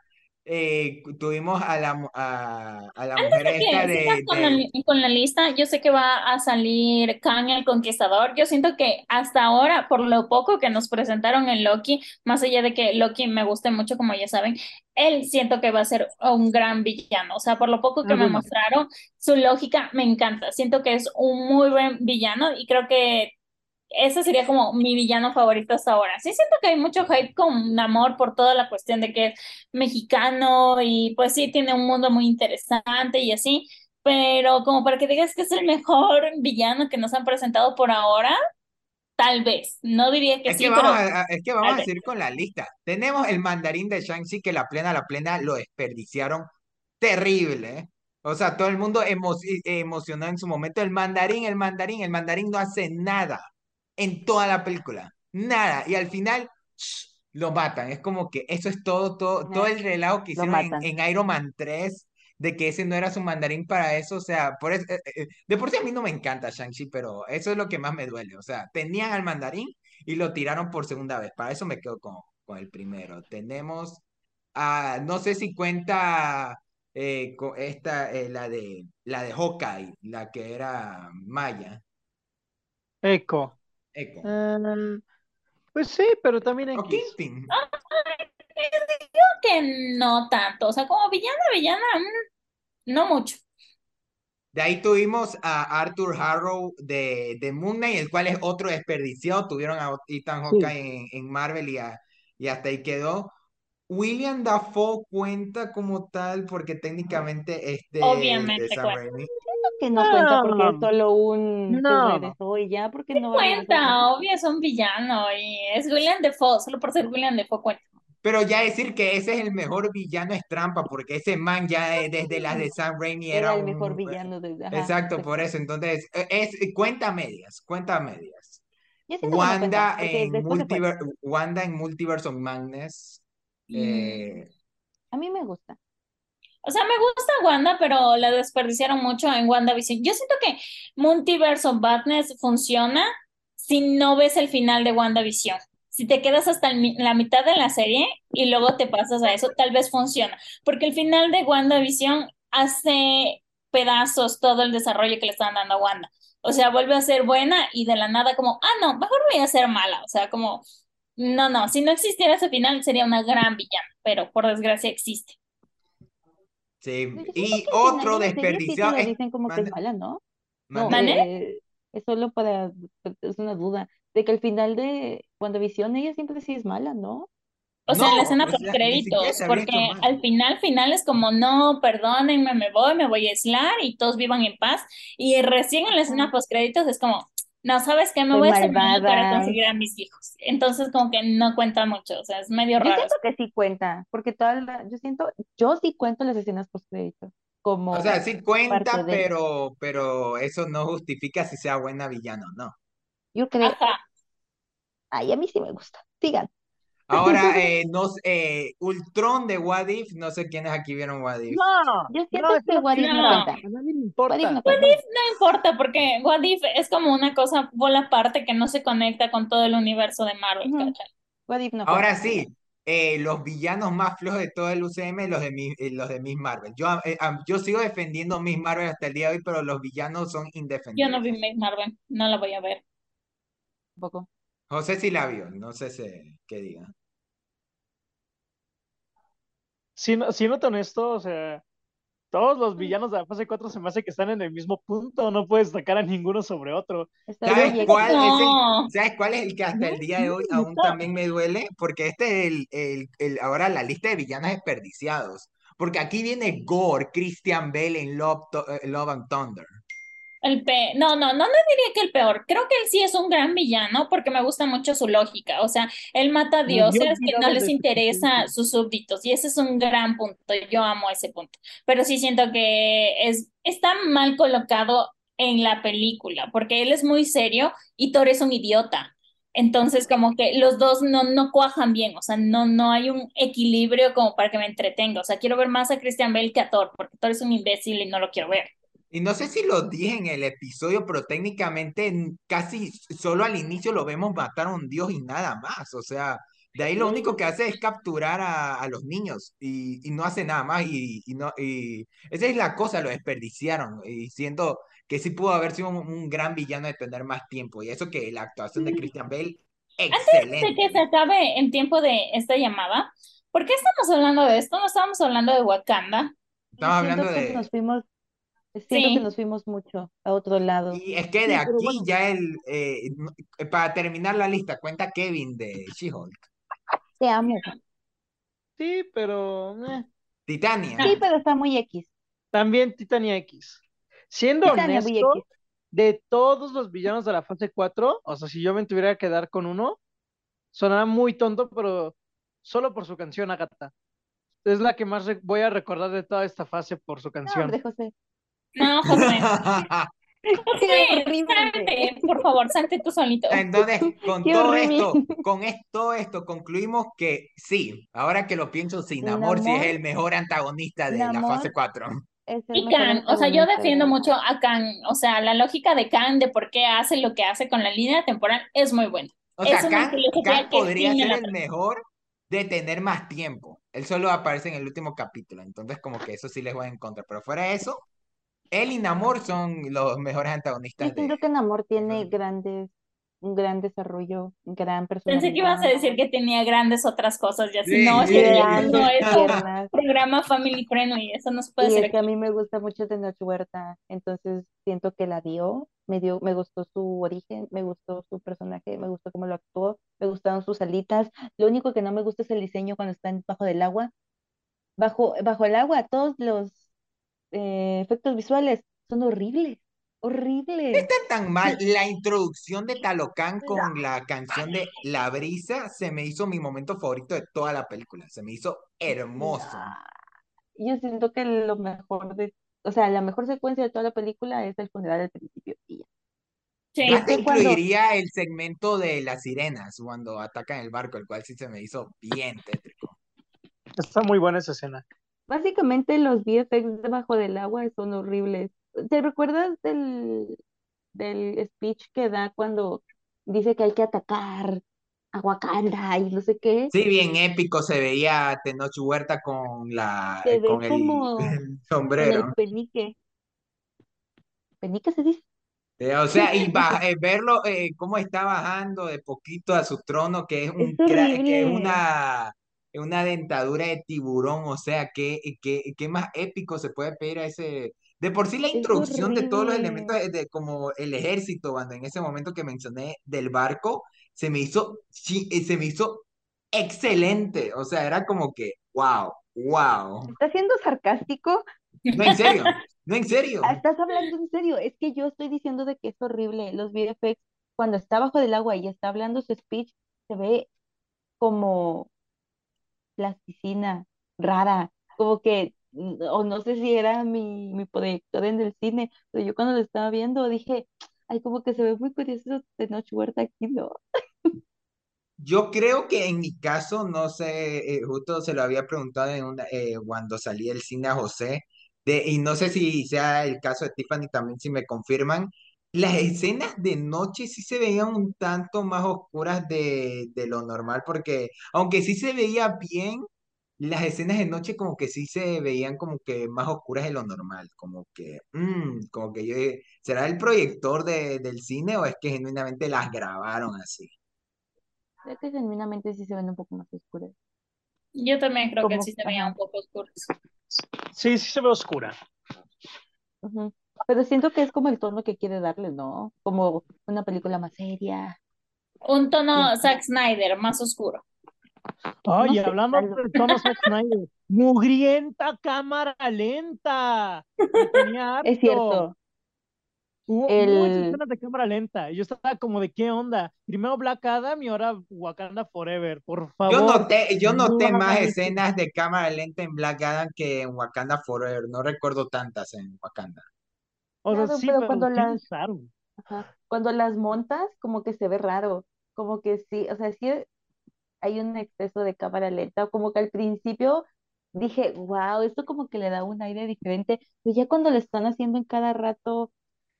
eh, tuvimos a la, a, a la mujer de esta sigas de, con la, de, con la lista, yo sé que va a salir Kang el Conquistador. Yo siento que hasta ahora, por lo poco que nos presentaron en Loki, más allá de que Loki me guste mucho, como ya saben, él siento que va a ser un gran villano. O sea, por lo poco que me mostraron, su lógica me encanta. Siento que es un muy buen villano y creo que ese sería como mi villano favorito hasta ahora. Sí siento que hay mucho hype con Namor por toda la cuestión de que es mexicano y pues sí tiene un mundo muy interesante y así, pero como para que digas que es el mejor villano que nos han presentado por ahora, tal vez. No diría que Es que sí, vamos pero a, es que vamos a seguir con la lista. Tenemos el mandarín de Shang-Chi que la plena, la plena lo desperdiciaron terrible. ¿eh? O sea, todo el mundo emo- emocionado en su momento. El mandarín, el mandarín, el mandarín no hace nada en toda la película. Nada. Y al final lo matan. Es como que eso es todo, todo, todo el relajo que hicieron en, en Iron Man 3 de que ese no era su mandarín para eso. O sea, por eso, eh, eh, de por sí a mí no me encanta Shang-Chi, pero eso es lo que más me duele. O sea, tenían al mandarín y lo tiraron por segunda vez. Para eso me quedo con, con el primero. Tenemos a, no sé si cuenta eh, esta, eh, la de la de Hawkeye, la que era Maya, Echo. Echo. Eh, pues sí, pero también O X. Kingpin. Creo que no tanto. O sea, como villana, villana, mm, no mucho. De ahí tuvimos a Arthur Harrow de, de Moon Knight, el cual es otro desperdiciado. Tuvieron a Ethan Sí. Hawkeye en, en Marvel y, a- y hasta ahí quedó. William Dafoe cuenta como tal porque técnicamente es de, de Obviamente Sam. Raimi. Que no cuenta porque es No, solo un no. regresó y ya, porque no va a regresar. Cuenta, obvio, es un villano y es William Defoe, solo por ser William Defoe cuenta. Pero ya decir que ese es el mejor villano es trampa, porque ese man ya desde las de Sam Raimi era Era el mejor un... villano de... Ajá, Exacto, por exacto. eso. Entonces, eh, es cuenta medias, cuenta medias. No Wanda en. Multiver Wanda en Multiverse of Madness. Eh, A mí me gusta. O sea, me gusta Wanda, pero la desperdiciaron mucho en WandaVision. Yo siento que Multiverse of Madness funciona si no ves el final de WandaVision. Si te quedas hasta la mitad de la serie y luego te pasas a eso, tal vez funciona. Porque el final de WandaVision hace pedazos todo el desarrollo que le estaban dando a Wanda. O sea, vuelve a ser buena y de la nada como, ah, no, mejor voy a ser mala. O sea, como, no, no, si no existiera ese final sería una gran villana, pero por desgracia existe. Sí. Y otro desperdiciado es... dicen como que es mala, ¿no? No, eh, es solo para... Es una duda. De que al final de WandaVision ella siempre sí es mala, ¿no? O sea, en la No, escena siquiera créditos, porque al final, final es como, no, perdónenme, me voy, me voy a aislar y todos vivan en paz. Y recién en la escena post créditos es como, no, ¿sabes qué? Me voy a hacer para conseguir a mis hijos. Entonces como que no cuenta mucho, o sea, es medio Yo raro. siento que sí cuenta, porque toda la- yo siento, yo sí cuento las escenas post-créditos O sea, como sí cuenta, de, pero, pero eso no justifica si sea buena villano, no. yo creo, Ajá. ay, a mí sí me gusta. Sigan. Ahora, eh, no, eh, Ultron de What If, no sé quiénes aquí vieron What If. No, Yo no, siento es que una What If no No. película. cuenta. A nadie le What If importa. no What cuenta. If no importa, porque What If es como una cosa bola aparte que no se conecta con todo el universo de Marvel, Ujú. ¿cachai? What If no Ahora cuenta. sí, eh, los villanos más flojos de todo el UCM, los de, mi- eh, los de Miss Marvel. Yo, eh, yo sigo defendiendo Miss Marvel hasta el día de hoy, pero los villanos son Yo no indefendibles. vi Miss Marvel, no la voy a ver. Tampoco. José sí la vio, no sé si- qué diga. Siendo, siendo honesto, o sea, todos los villanos de la fase 4 se me hace que están en el mismo punto. No puedes sacar a ninguno sobre otro. ¿Sabes cuál es el, No. ¿sabes cuál es el que hasta el día de hoy aún también me duele? Porque este es el, el, el- ahora la lista de villanos desperdiciados. Porque aquí viene Gore, Christian Bale en Love, eh, Love and Thunder. El pe no, no, no, no diría que el peor. Creo que él sí es un gran villano porque me gusta mucho su lógica. O sea, él mata a dioses que no les interesa sus súbditos y ese es un gran punto. Yo amo ese punto. Pero sí siento que es, está mal colocado en la película porque él es muy serio y Thor es un idiota. Entonces, como que los dos no, no cuajan bien, o sea, no, no hay un equilibrio como para que me entretenga. O sea, quiero ver más a Christian Bale que a Thor, porque Thor es un imbécil y no lo quiero ver. Y no sé si lo dije en el episodio, pero técnicamente casi solo al inicio lo vemos matar a un dios y nada más. O sea, de ahí lo único que hace es capturar a, a los niños y, y, no hace nada más. Y, y, no, y esa es la cosa, lo desperdiciaron. Y siendo que sí pudo haber sido un, gran villano de tener más tiempo. Y eso que la actuación de Christian Bale, excelente. Antes de que se acabe el tiempo de esta llamada, ¿por qué estamos hablando de esto? No estábamos hablando de Wakanda. Estamos hablando de... Nos fuimos Siento que nos fuimos mucho a otro lado. Y es que de aquí ya el, eh, para terminar la lista, cuenta Kevin de She-Hulk. Te amo. Sí, pero... Eh. Titania. Sí, pero está muy X. También Titania X. Siendo honesto, de todos los villanos de la fase 4, o sea, si yo me tuviera que quedar con uno, sonará muy tonto, pero solo por su canción, Agatha. Es la que más voy a recordar de toda esta fase por su canción. No, de José. No, José. José, por favor, salte tú solito. Entonces, con todo esto, con esto, esto, concluimos que sí, ahora que lo pienso, Sin Amor, sí es el mejor antagonista de la fase 4. Y Khan, o sea, yo defiendo mucho a Khan, o sea, la lógica de Khan de por qué hace lo que hace con la línea temporal es muy buena. O sea, Khan, podría ser el mejor de tener más tiempo. Él solo aparece en el último capítulo, entonces como que eso sí les voy en contra, pero fuera de eso, él y Namor son los mejores antagonistas. Yo siento que Namor tiene grandes, un gran desarrollo, gran personalidad. Pensé que ibas a decir que tenía grandes otras cosas, ya si no, es que no es un programa family friendly, eso no se puede y hacer. Es que a mí me gusta mucho Tenoch Huerta, entonces siento que la dio, me dio, me gustó su origen, me gustó su personaje, me gustó cómo lo actuó, me gustaron sus alitas. Lo único que no me gusta es el diseño cuando están bajo del agua. Bajo, bajo el agua, todos los eh, efectos visuales son horribles, horribles. Está tan mal. La introducción de Talocan con la canción de La Brisa se me hizo mi momento favorito de toda la película. Se me hizo hermoso. Yo siento que lo mejor de, o sea, la mejor secuencia de toda la película es el funeral del principio y Sí. incluiría el segmento de las sirenas cuando atacan el barco, el cual sí se me hizo bien tétrico. Está muy buena esa escena. Básicamente los VFX debajo del agua son horribles. ¿Te recuerdas del, del speech que da cuando dice que hay que atacar a Wakanda y no sé qué? Sí, bien épico se veía Tenoch Huerta con la con el, sombrero. Con el penique. ¿Penique se dice? Eh, o sea, y eh, verlo eh, cómo está bajando de poquito a su trono, que es un que es una una dentadura de tiburón, o sea, ¿qué, qué, qué más épico se puede pedir a ese... De por sí la introducción de todos los elementos de, como el ejército, cuando en ese momento que mencioné del barco, se me hizo, eh, se me hizo excelente, o sea, era como que, wow, wow. ¿Estás siendo sarcástico? No, en serio, no, en serio. Estás hablando en serio, es que yo estoy diciendo de que es horrible, los VFX, cuando está bajo del agua y está hablando su speech, se ve como plasticina rara, como que, mm, o no sé si era mi, mi proyector en el cine, pero yo cuando lo estaba viendo dije, ay, como que se ve muy curioso de Noche Huerta aquí, ¿no? Yo creo que en mi caso, no sé, eh, justo se lo había preguntado en una, eh, cuando salí del cine a José, de, y no sé si sea el caso de Tiffany también, si me confirman, las escenas de noche sí se veían un tanto más oscuras de, de lo normal, porque aunque sí se veía bien, las escenas de noche como que sí se veían como que más oscuras de lo normal, como que, mm, como que yo, ¿será el proyector de, del cine o es que genuinamente las grabaron así? Creo que genuinamente sí se ven un poco más oscuras. Yo también creo que sí se veían un poco oscuras. Sí, sí se ve oscura. Pero siento que es como el tono que quiere darle, ¿no? Como una película más seria. Un tono Zack Snyder, más oscuro. Ay, No sé, hablando de Thomas Zack Snyder, mugrienta cámara lenta. Tenía Es cierto. Hubo muchas escenas de cámara lenta. Yo estaba como de qué onda. Primero Black Adam y ahora Wakanda Forever. Por Yo favor, noté, yo no noté más escenas de cámara lenta en Black Adam que en Wakanda Forever. No recuerdo tantas en Wakanda. O sea, sí, pero cuando las, ajá, cuando las montas, como que se ve raro. Como que sí, o sea, sí hay un exceso de cámara lenta. Como que al principio dije, wow, esto como que le da un aire diferente. Pero ya cuando lo están haciendo en cada rato,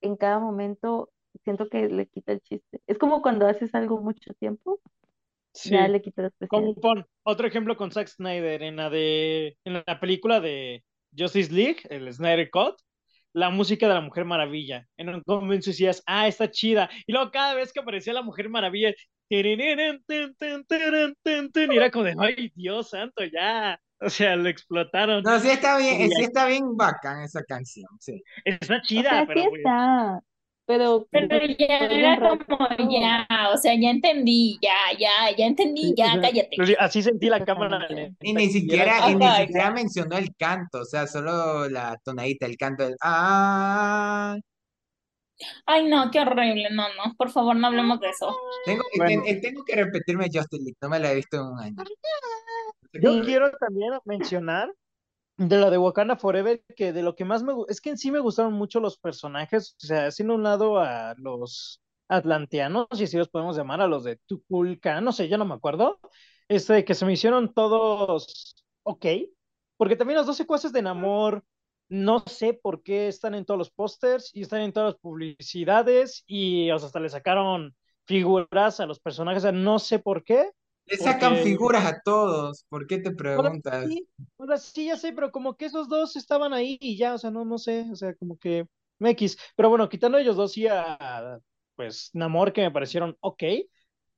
en cada momento, siento que le quita el chiste. Es como cuando haces algo mucho tiempo, ya Sí. le quita la Como pon otro ejemplo con Zack Snyder en la de en la película de Justice League, el Snyder Cut, la música de la Mujer Maravilla. En un momento decías, ah, está chida. Y luego cada vez que aparecía la Mujer Maravilla, y era como de, ay, Dios santo, ya. O sea, lo explotaron. No, sí está bien, sí está bien bacán esa canción, sí. está O chida, sea, sí pero pues, está, pero Pero después ya era como ya, o sea, ya entendí, ya, ya, ya entendí, ya, cállate. pues, así sentí la cámara. Y ni siquiera, y ni siquiera mencionó el canto, o sea, solo la tonadita, el canto del ah. Ay, no, qué horrible, no, no, por favor, no hablemos de eso. Tengo, bueno, ten- tengo que repetirme League, no me la he visto en un año. yo quiero también mencionar De la de Wakanda Forever, que de lo que más me es que en sí me gustaron mucho los personajes, o sea, haciendo un lado a los atlanteanos, si así los podemos llamar, a los de Tukulkan, no sé, yo no me acuerdo, este, que se me hicieron todos ok, porque también los dos secuaces de Namor, no sé por qué están en todos los pósters y están en todas las publicidades y o sea, hasta le sacaron figuras a los personajes, o sea, no sé por qué, Le sacan porque figuras a todos, ¿por qué te preguntas? sí, o sea, sí, ya sé, pero como que esos dos estaban ahí y ya, o sea, no, no sé, o sea, como que X. Pero bueno, quitando ellos dos y a, pues, Namor, que me parecieron ok.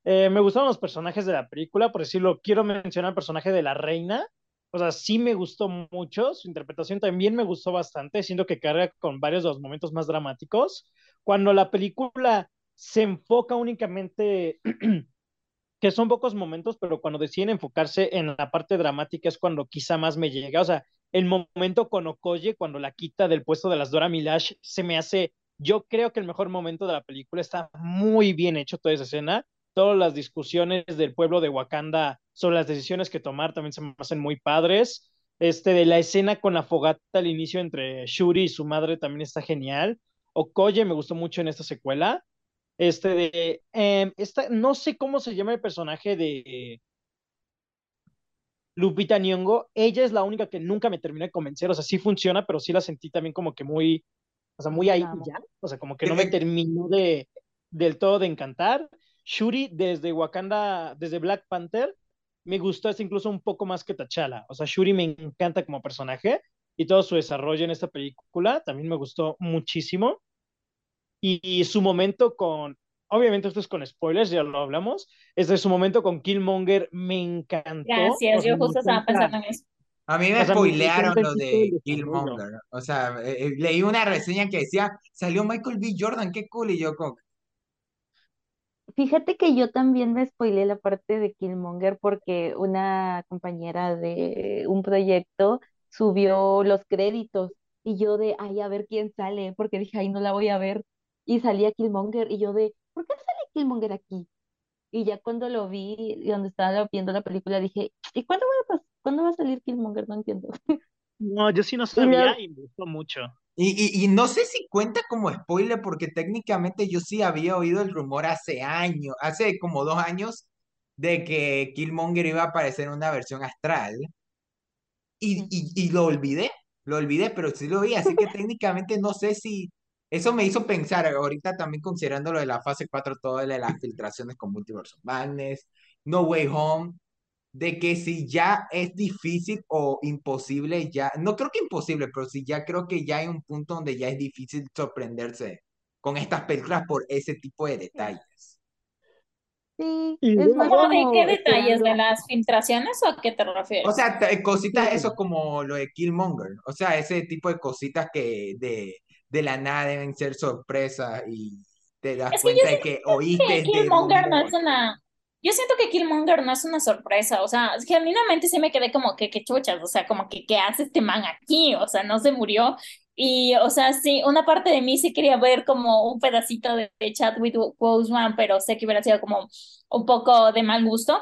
Eh, me gustaron los personajes de la película, por decirlo, quiero mencionar el personaje de la reina. O sea, sí me gustó mucho, su interpretación también me gustó bastante, siento que carga con varios de los momentos más dramáticos. Cuando la película se enfoca únicamente que son pocos momentos, pero cuando deciden enfocarse en la parte dramática es cuando quizá más me llega. O sea, el momento con Okoye, cuando la quita del puesto de las Dora Milash, se me hace, yo creo que el mejor momento de la película está muy bien hecho toda esa escena. Todas las discusiones del pueblo de Wakanda sobre las decisiones que tomar también se me hacen muy padres. Este, de la escena con la fogata al inicio entre Shuri y su madre también está genial. Okoye me gustó mucho en esta secuela. Este de. Eh, esta, no sé cómo se llama el personaje de Lupita Nyong'o. Ella es la única que nunca me terminé de convencer. O sea, sí funciona, pero sí la sentí también como que muy. O sea, muy ahí ya. O sea, como que no me terminó de del todo de encantar. Shuri, desde Wakanda, desde Black Panther, me gustó hasta incluso un poco más que T'Challa. O sea, Shuri me encanta como personaje y todo su desarrollo en esta película también me gustó muchísimo y, y, su momento con, obviamente esto es con spoilers, ya lo hablamos, es de su momento con Killmonger me encantó. Gracias, yo justo me estaba encanta, pensando en eso. A mí me o sea, me spoilearon encanta lo el tipo de. Killmonger. O sea, eh, eh, leí una reseña que decía, salió Michael B. Jordan, qué cool. Y yo como, Fíjate que yo también me spoileé la parte de Killmonger porque una compañera de un proyecto subió los créditos y yo de, ay, a ver quién sale, porque dije, ay, no la voy a ver. Y salía Killmonger y yo de, ¿por qué sale Killmonger aquí? Y ya cuando lo vi y donde estaba viendo la película dije, ¿y cuándo va a, cuándo va a salir Killmonger? No entiendo. No, yo sí no Y luego, sabía y me gustó mucho. Y, y, y no sé si cuenta como spoiler, porque técnicamente yo sí había oído el rumor hace años, hace como dos años, de que Killmonger iba a aparecer en una versión astral. Y, y, y lo olvidé, lo olvidé, pero sí lo vi, así que técnicamente no sé si... Eso me hizo pensar, ahorita también considerando lo de la fase 4, todo lo de las filtraciones con Multiverse of Madness, No Way Home, de que si ya es difícil o imposible, ya, no creo que imposible, pero si ya creo que ya hay un punto donde ya es difícil sorprenderse con estas películas por ese tipo de detalles. sí, Y es más ¿Cómo de qué como detalles? ¿De las filtraciones o a qué te O refieres? sea, t- cositas, sí, eso como lo de Killmonger, o sea, ese tipo de cositas que de, de la nada deben ser sorpresas y te das Es que cuenta de siento que que oíste de Killmonger no es una, yo siento que Killmonger no es una sorpresa, o sea, genuinamente sí me quedé como que, qué chuchas, o sea, como que, ¿qué hace este man aquí? O sea, no se murió. Y, o sea, sí, una parte de mí sí quería ver como un pedacito de, de Chadwick Boseman, pero sé que hubiera sido como un poco de mal gusto.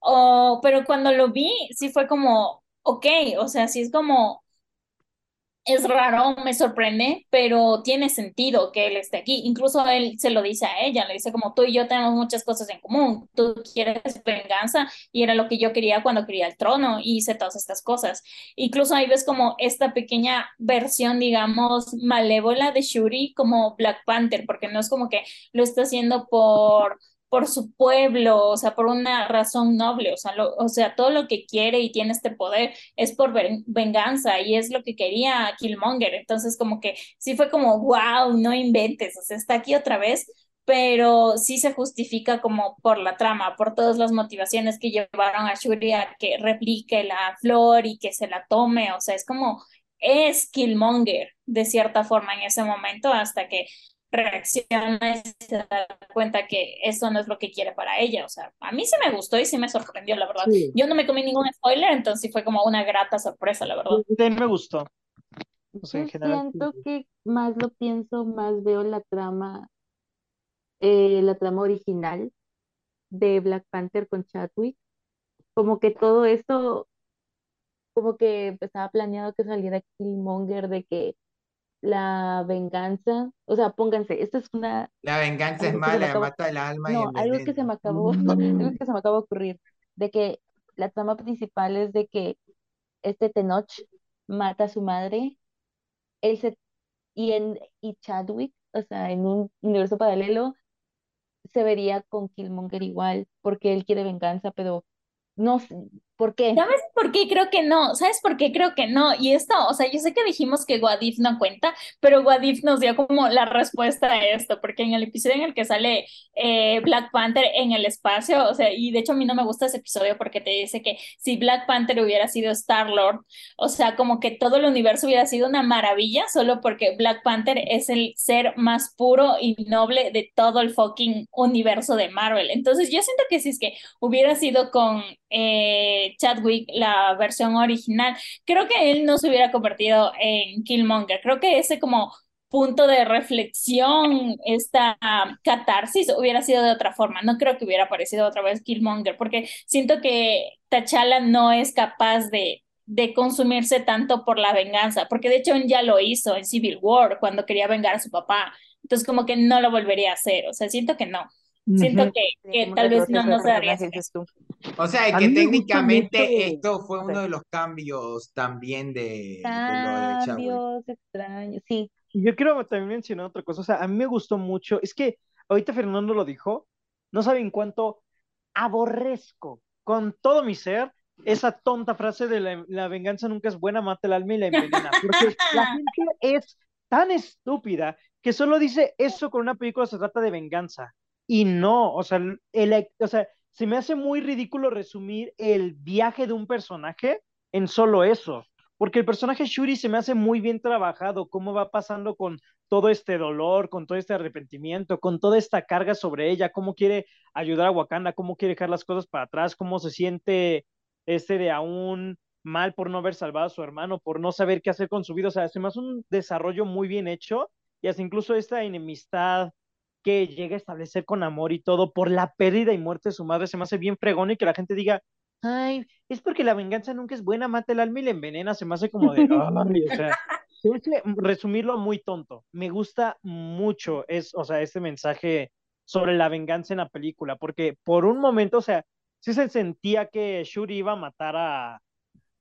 O, pero cuando lo vi, sí fue como, ok, o sea, sí es como es raro, me sorprende, pero tiene sentido que él esté aquí. Incluso él se lo dice a ella, le dice como tú y yo tenemos muchas cosas en común, tú quieres venganza y era lo que yo quería cuando quería el trono y hice todas estas cosas. Incluso ahí ves como esta pequeña versión, digamos, malévola de Shuri como Black Panther, porque no es como que lo está haciendo por por su pueblo, o sea, por una razón noble, o sea, o sea, todo lo que quiere y tiene este poder es por venganza y es lo que quería Killmonger. Entonces, como que sí fue como, wow, no inventes, o sea, está aquí otra vez, pero sí se justifica como por la trama, por todas las motivaciones que llevaron a Shuri a que replique la flor y que se la tome, o sea, es como, es Killmonger de cierta forma en ese momento hasta que reacciona y se da cuenta que eso no es lo que quiere para ella. O sea, a mí sí me gustó y sí me sorprendió, la verdad. Yo no me comí ningún spoiler, entonces sí fue como una grata sorpresa, la verdad. Sí, me gustó. Yo siento que más lo pienso, más veo la trama, eh, la trama original de Black Panther con Chadwick. Como que todo esto, como que estaba planeado que saliera Killmonger, de que la venganza, o sea, pónganse, esto es una... La venganza es mala, mata el alma no, y algo que se me acabó, algo que se me acabó de ocurrir, de que la trama principal es de que este Tenoch mata a su madre, él se, y en, y Chadwick, o sea, en un universo paralelo, se vería con Killmonger igual, porque él quiere venganza, pero no sé, ¿por qué? ¿Sabes por qué creo que no? ¿Sabes por qué creo que no? Y esto, o sea, yo sé que dijimos que Guadif no cuenta, pero Guadif nos dio como la respuesta a esto, porque en el episodio en el que sale eh, Black Panther en el espacio, o sea, y de hecho a mí no me gusta ese episodio porque te dice que si Black Panther hubiera sido Star-Lord, o sea, como que todo el universo hubiera sido una maravilla, solo porque Black Panther es el ser más puro y noble de todo el fucking universo de Marvel. Entonces yo siento que si es que hubiera sido con eh, Chadwick, la versión original, creo que él no se hubiera convertido en Killmonger. Creo que ese como punto de reflexión, esta catarsis hubiera sido de otra forma. No creo que hubiera aparecido otra vez Killmonger, porque siento que T'Challa no es capaz de, de consumirse tanto por la venganza, porque de hecho ya lo hizo en Civil War cuando quería vengar a su papá. Entonces como que no lo volvería a hacer, o sea, siento que no. Siento que, que tal vez no nos daría. O sea, que técnicamente esto fue uno de los cambios también de, cambios extraños, sí. Yo quiero también mencionar otra cosa, o sea, a mí me gustó mucho, es que ahorita Fernando lo dijo, no saben cuánto aborrezco con todo mi ser esa tonta frase de la, la venganza nunca es buena, mata el alma y la envenena, porque la gente es tan estúpida que solo dice eso con una película se trata de venganza. Y no, o sea, el, o sea, se me hace muy ridículo resumir el viaje de un personaje en solo eso, porque el personaje Shuri se me hace muy bien trabajado, cómo va pasando con todo este dolor, con todo este arrepentimiento, con toda esta carga sobre ella, cómo quiere ayudar a Wakanda, cómo quiere dejar las cosas para atrás, cómo se siente este de aún mal por no haber salvado a su hermano, por no saber qué hacer con su vida, o sea, se me hace un desarrollo muy bien hecho y hasta incluso esta enemistad que llega a establecer con amor y todo por la pérdida y muerte de su madre, se me hace bien fregón y que la gente diga, ay, es porque la venganza nunca es buena, mata el alma y la envenena, se me hace como de, ay, o sea, resumirlo muy tonto. Me gusta mucho, es, o sea, este mensaje sobre la venganza en la película, porque por un momento, o sea, sí se sentía que Shuri iba a matar a,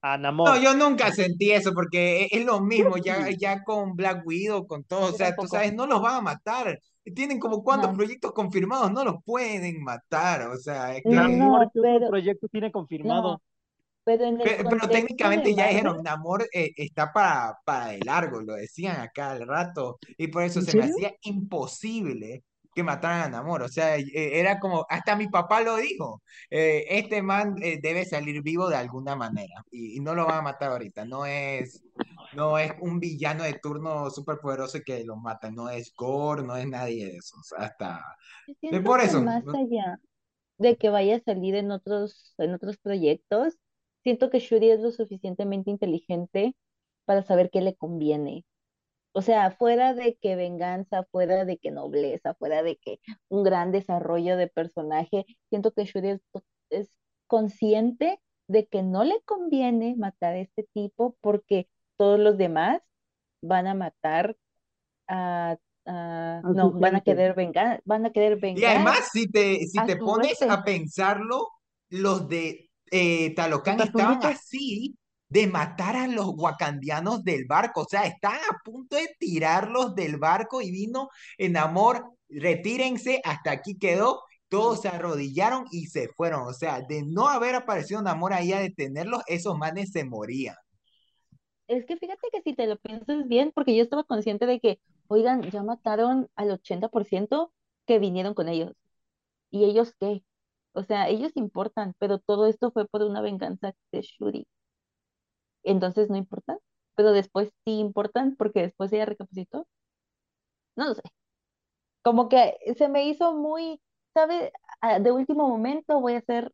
a Namor. No, yo nunca sentí eso porque e, es, lo mismo, ya, ya con Black Widow, con todo, o sea, tú sabes, no los van a matar tienen como cuántos proyectos confirmados, no los pueden matar, o sea, es que... No, pero, proyecto tiene confirmado. pero, pero, técnicamente ya dijeron, Namor eh, está para, para de largo, lo decían acá al rato, y por eso se me hacía imposible que mataran a Namor, o sea, eh, era como, hasta mi papá lo dijo, eh, este man debe salir vivo de alguna manera, y, y, no lo van a matar ahorita, no es, no es un villano de turno súper poderoso que lo mata, no es Gore, no es nadie de esos, hasta... por eso. Más allá, de que vaya a salir en otros, en otros proyectos. Siento que Shuri es lo suficientemente inteligente para saber qué le conviene. O sea, fuera de que venganza, fuera de que nobleza, fuera de que un gran desarrollo de personaje, siento que Shuri es, es consciente de que no le conviene matar a este tipo porque todos los demás van a matar a, no, van a querer vengar, van a querer Y vengar además, si te, si a te pones muerte. a pensarlo, los de eh, estaban azulitos. así de matar a los wakandianos del barco. O sea, estaban a punto de tirarlos del barco y vino en amor, retírense, hasta aquí quedó. Todos se arrodillaron y se fueron. O sea, de no haber aparecido un amor ahí a detenerlos, esos manes se morían. Es que fíjate que si te lo piensas bien, porque yo estaba consciente de que, oigan, ya mataron al 80% que vinieron con ellos. ¿Y ellos qué? O sea, ellos importan, pero todo esto fue por una venganza de Shuri. Entonces no importan, pero después sí importan porque después ella recapacitó. No lo sé. Como que se me hizo muy, ¿sabes? Ah, De último momento voy a ser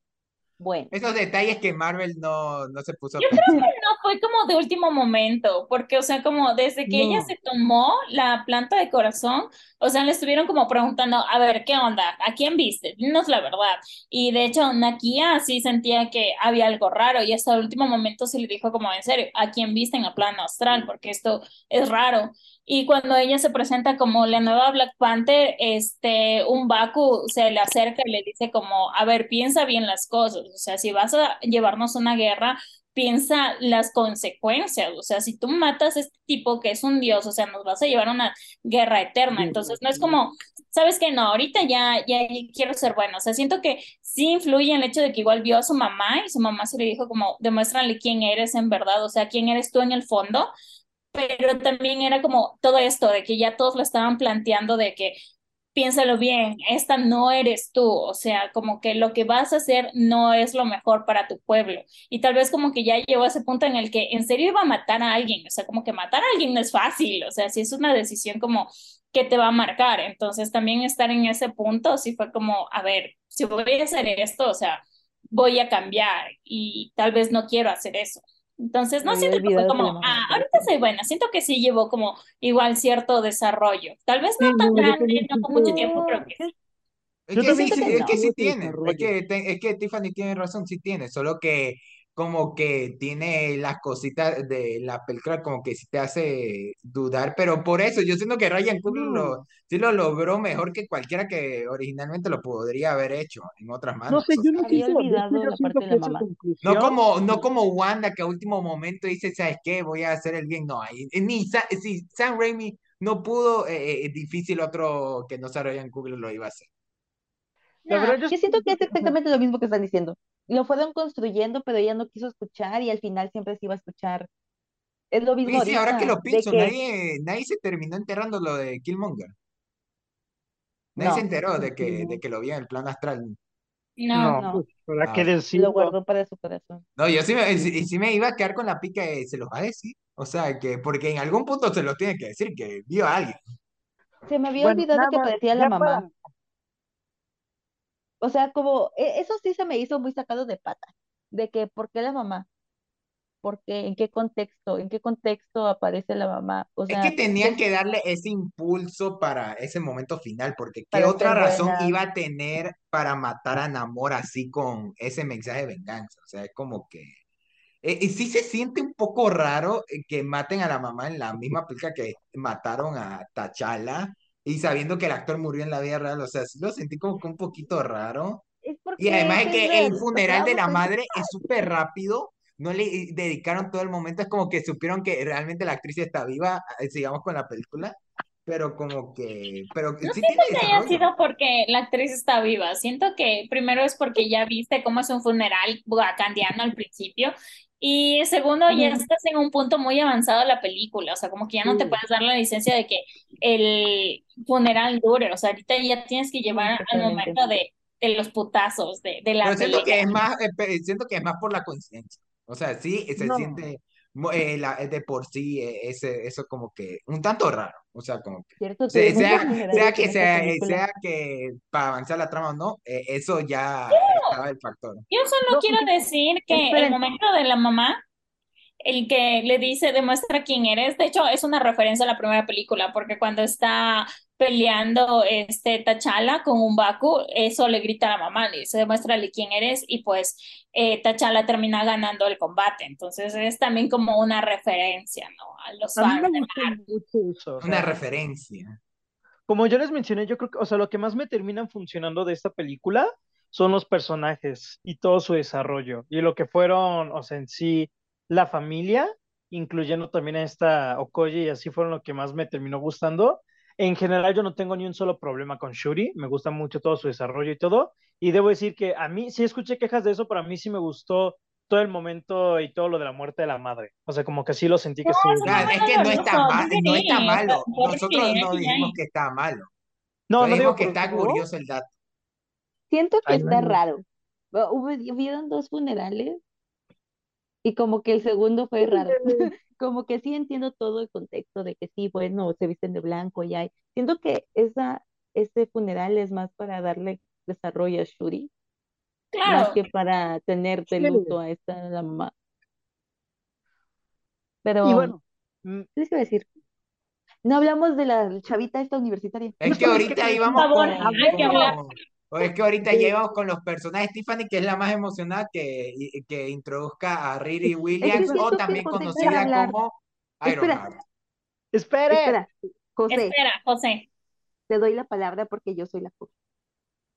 buena. Esos detalles que Marvel no, no se puso Yo creo que no fue como de último momento, porque, o sea, como desde que ella No. se tomó la planta de corazón, o sea, le estuvieron como preguntando, a ver, ¿qué onda? ¿A quién viste? Dinos la verdad. Y de hecho, Nakia sí sentía que había algo raro y hasta el último momento se le dijo como, en serio, ¿a quién viste en el plano astral? Porque esto es raro. Y cuando ella se presenta como la nueva Black Panther, este, un Baku se le acerca y le dice como, a ver, piensa bien las cosas, o sea, si vas a llevarnos una guerra, piensa las consecuencias, o sea, si tú matas a este tipo que es un dios, o sea, nos vas a llevar a una guerra eterna, entonces no es como, sabes que no, ahorita ya, ya quiero ser bueno, o sea, siento que sí influye el hecho de que igual vio a su mamá y su mamá se le dijo como, demuéstrale quién eres en verdad, o sea, quién eres tú en el fondo, pero también era como todo esto de que ya todos lo estaban planteando de que piénsalo bien, esta no eres tú, o sea, como que lo que vas a hacer no es lo mejor para tu pueblo. Y tal vez como que ya llegó a ese punto en el que en serio iba a matar a alguien, o sea, como que matar a alguien no es fácil, o sea, si es una decisión como que te va a marcar. Entonces también estar en ese punto sí fue como, a ver, si voy a hacer esto, o sea, voy a cambiar y tal vez no quiero hacer eso. Entonces, no siento que fue como, ah, ahorita soy buena, siento que sí llevó como igual cierto desarrollo. Tal vez Sí, no tan grande, no con mucho tiempo, pero que sí. Es que sí, sí, es que sí tiene, es que, es que Tiffany tiene razón, sí tiene, solo que como que tiene las cositas de la película como que sí te hace dudar, pero por eso yo siento que Ryan Coogler lo, No, sí lo logró mejor que cualquiera que originalmente lo podría haber hecho en otras no manos. sé, o yo no Había olvidado yo la parte de que la mamá. No como, no como Wanda que a último momento dice, ¿sabes qué? Voy a hacer el bien. No, ahí- ni Sa- si Sam Raimi no pudo, eh, es difícil otro que no sea Ryan Coogler lo iba a hacer. Nah, yo yo siento que es exactamente lo mismo que están diciendo. Lo fueron construyendo, pero ella no quiso escuchar y al final siempre se iba a escuchar. Es lo mismo sí, ahora que lo pienso, que nadie, nadie se terminó enterando lo de Killmonger. Nadie se enteró de que, de que lo vio en el plano astral. No, no, no, ¿para Ah, qué ok. lo decirlo? guardó para su corazón. No, yo sí me, sí, sí me iba a quedar con la pica de se los va a decir. O sea, que porque en algún punto se los tiene que decir, que vio a alguien. Se me había Bueno, olvidado nada que parecía la para, mamá. O sea, como, e- eso sí se me hizo muy sacado de pata. De que, ¿por qué la mamá? ¿Por qué? ¿En qué contexto? ¿En qué contexto aparece la mamá? O Es que tenían que darle ese impulso para ese momento final, porque ¿qué otra razón buena. iba a tener para matar a Namor así con ese mensaje de venganza? O sea, es como que... eh, y sí se siente un poco raro eh, que maten a la mamá en la misma película que mataron a T'Challa y sabiendo que el actor murió en la vida real, o sea, sí lo sentí como que un poquito raro. Es Y además es que el funeral de la madre es súper rápido, no le dedicaron todo el momento, es como que supieron que realmente la actriz está viva, eh, sigamos con la película, pero como que, pero no sí tiene siento que haya sido porque la actriz está viva. Siento que primero es porque ya viste cómo es un funeral wakandiano al principio. Y segundo, ya estás en un punto muy avanzado de la película. O sea, como que ya no te puedes dar la licencia de que el funeral dure. O sea, ahorita ya tienes que llevar al momento de, de los putazos, de, de la Pero siento que es más, eh, siento que es más por la coincidencia. O sea, sí, se no, siente eh, la- de por sí, eh, ese, eso como que un tanto raro. O sea, como que Cierto que sea, sea, sea que sea, eh, sea que para avanzar la trama o no, eh, eso ya estaba el factor. Yo solo No, quiero decir que el momento de la mamá, el que le dice, demuestra quién eres, de hecho es una referencia a la primera película, porque cuando está peleando este T'Challa con un Baku, eso le grita a la mamá, le dice, demuéstrale quién eres, y pues eh, T'Challa termina ganando el combate, entonces es también como una referencia, ¿no? A los A mí fans me de gusta mucho eso. o Una referencia. como yo les mencioné, yo creo que, o sea, lo que más me terminan funcionando de esta película son los personajes y todo su desarrollo y lo que fueron, o sea, en sí, la familia, incluyendo también a esta Okoye y así fueron lo que más me terminó gustando. En general, yo no tengo ni un solo problema con Shuri, me gusta mucho todo su desarrollo y todo, y debo decir que a mí sí escuché quejas de eso, pero a mí sí me gustó todo el momento y todo lo de la muerte de la madre. O sea, como que sí lo sentí que sí. eso Claro, es que no está no, mal, no está sí, malo. Nosotros no dijimos que está malo. No, no digo que está eso, curioso el dato. Siento que Ay, está no. raro. Hubieron dos funerales y como que el segundo fue raro. Como que sí entiendo todo el contexto de que sí, bueno, se visten de blanco y hay. Siento que esa, ese funeral es más para darle desarrollo a Shuri, más Claro, que para tener de Sí. luto a esta la mamá. Y Pero, bueno, mm, ¿qué les iba a decir? No hablamos de la chavita esta universitaria. Es que ahorita que- íbamos favor, con, hay que hablar. O es que ahorita ya íbamos con los personajes Tiffany, que es la más emocionada que, que introduzca a Riri Williams, o también conocida como Espera. Ironheart. espere. Espera, José, espera, José. te doy la palabra porque yo soy la joven.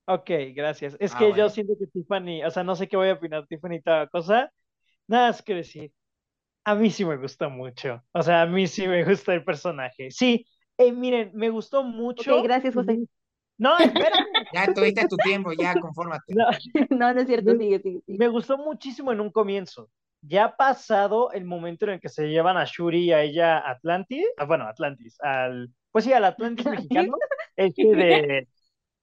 Ok, gracias. Es Ah, que bueno. yo siento que Tiffany, o sea, no sé qué voy a opinar Tiffany y toda cosa. Nada más que decir. A mí sí me gusta mucho. O sea, a mí sí me gusta el personaje. Sí, eh, miren, me gustó mucho. Ok, gracias, José. No, espérame. Ya tuviste tu tiempo, ya confórmate. No, No, no es cierto, Me- sigue, sigue, sigue. me gustó muchísimo en un comienzo. Ya ha pasado el momento en el que se llevan a Shuri y a ella a Atlantis, ah, bueno, Atlantis, al, pues sí, al Atlantis mexicano, este de,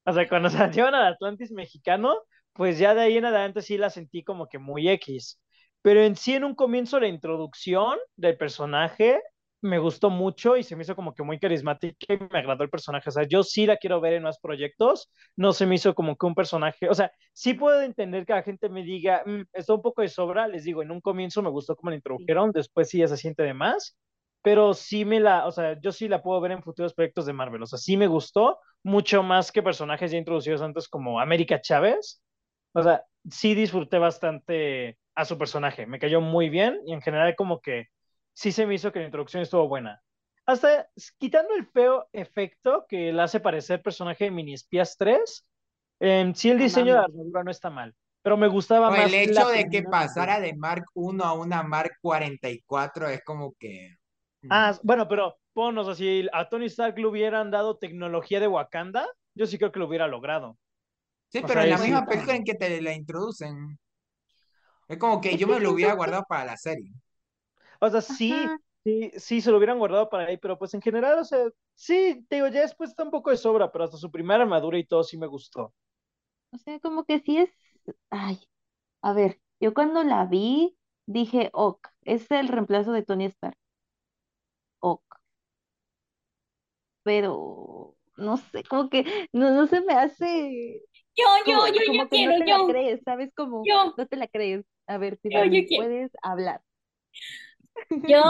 o sea, cuando se la llevan al Atlantis mexicano, pues ya de ahí en adelante sí la sentí como que muy X. Pero en sí, en un comienzo, la introducción del personaje me gustó mucho y se me hizo como que muy carismática y me agradó el personaje. O sea, yo sí la quiero ver en más proyectos. No se me hizo como que un personaje. O sea, sí puedo entender que la gente me diga, "Mm, está un poco de sobra. Les digo, en un comienzo me gustó cómo la introdujeron, después sí ya se siente de más. Pero sí me la, o sea, yo sí la puedo ver en futuros proyectos de Marvel. O sea, sí me gustó mucho más que personajes ya introducidos antes como América Chávez. O sea, sí disfruté bastante a su personaje, me cayó muy bien y en general como que sí se me hizo que la introducción estuvo buena. Hasta quitando el feo efecto que le hace parecer personaje de Mini Espías 3, em, sí el No diseño de la armadura no está mal, pero me gustaba más el hecho de que pasara de Mark 1 a una Mark 44 es como que... mm, Ah, bueno, pero ponos así, a Tony Stark le hubieran dado tecnología de Wakanda, yo sí creo que lo hubiera logrado. Sí, o pero sea, en la ahí sí- misma película en que te la introducen. Es como que yo me lo hubiera guardado para la serie. O sea, sí, Ajá. sí, sí, se lo hubieran guardado para ahí, pero pues en general, o sea, sí, te digo, ya después está un poco de sobra, pero hasta su primera armadura y todo sí me gustó. O sea, como que sí es. Ay, a ver, yo cuando la vi dije, ok, es el reemplazo de Tony Stark. Ok. Pero no sé, como que no, no se me hace. Yo, yo, Como, yo, como yo que quiero, no te la crees, ¿sabes? Como yo, no te la crees. A ver, yo, Tiffany, yo quiero. puedes hablar. Yo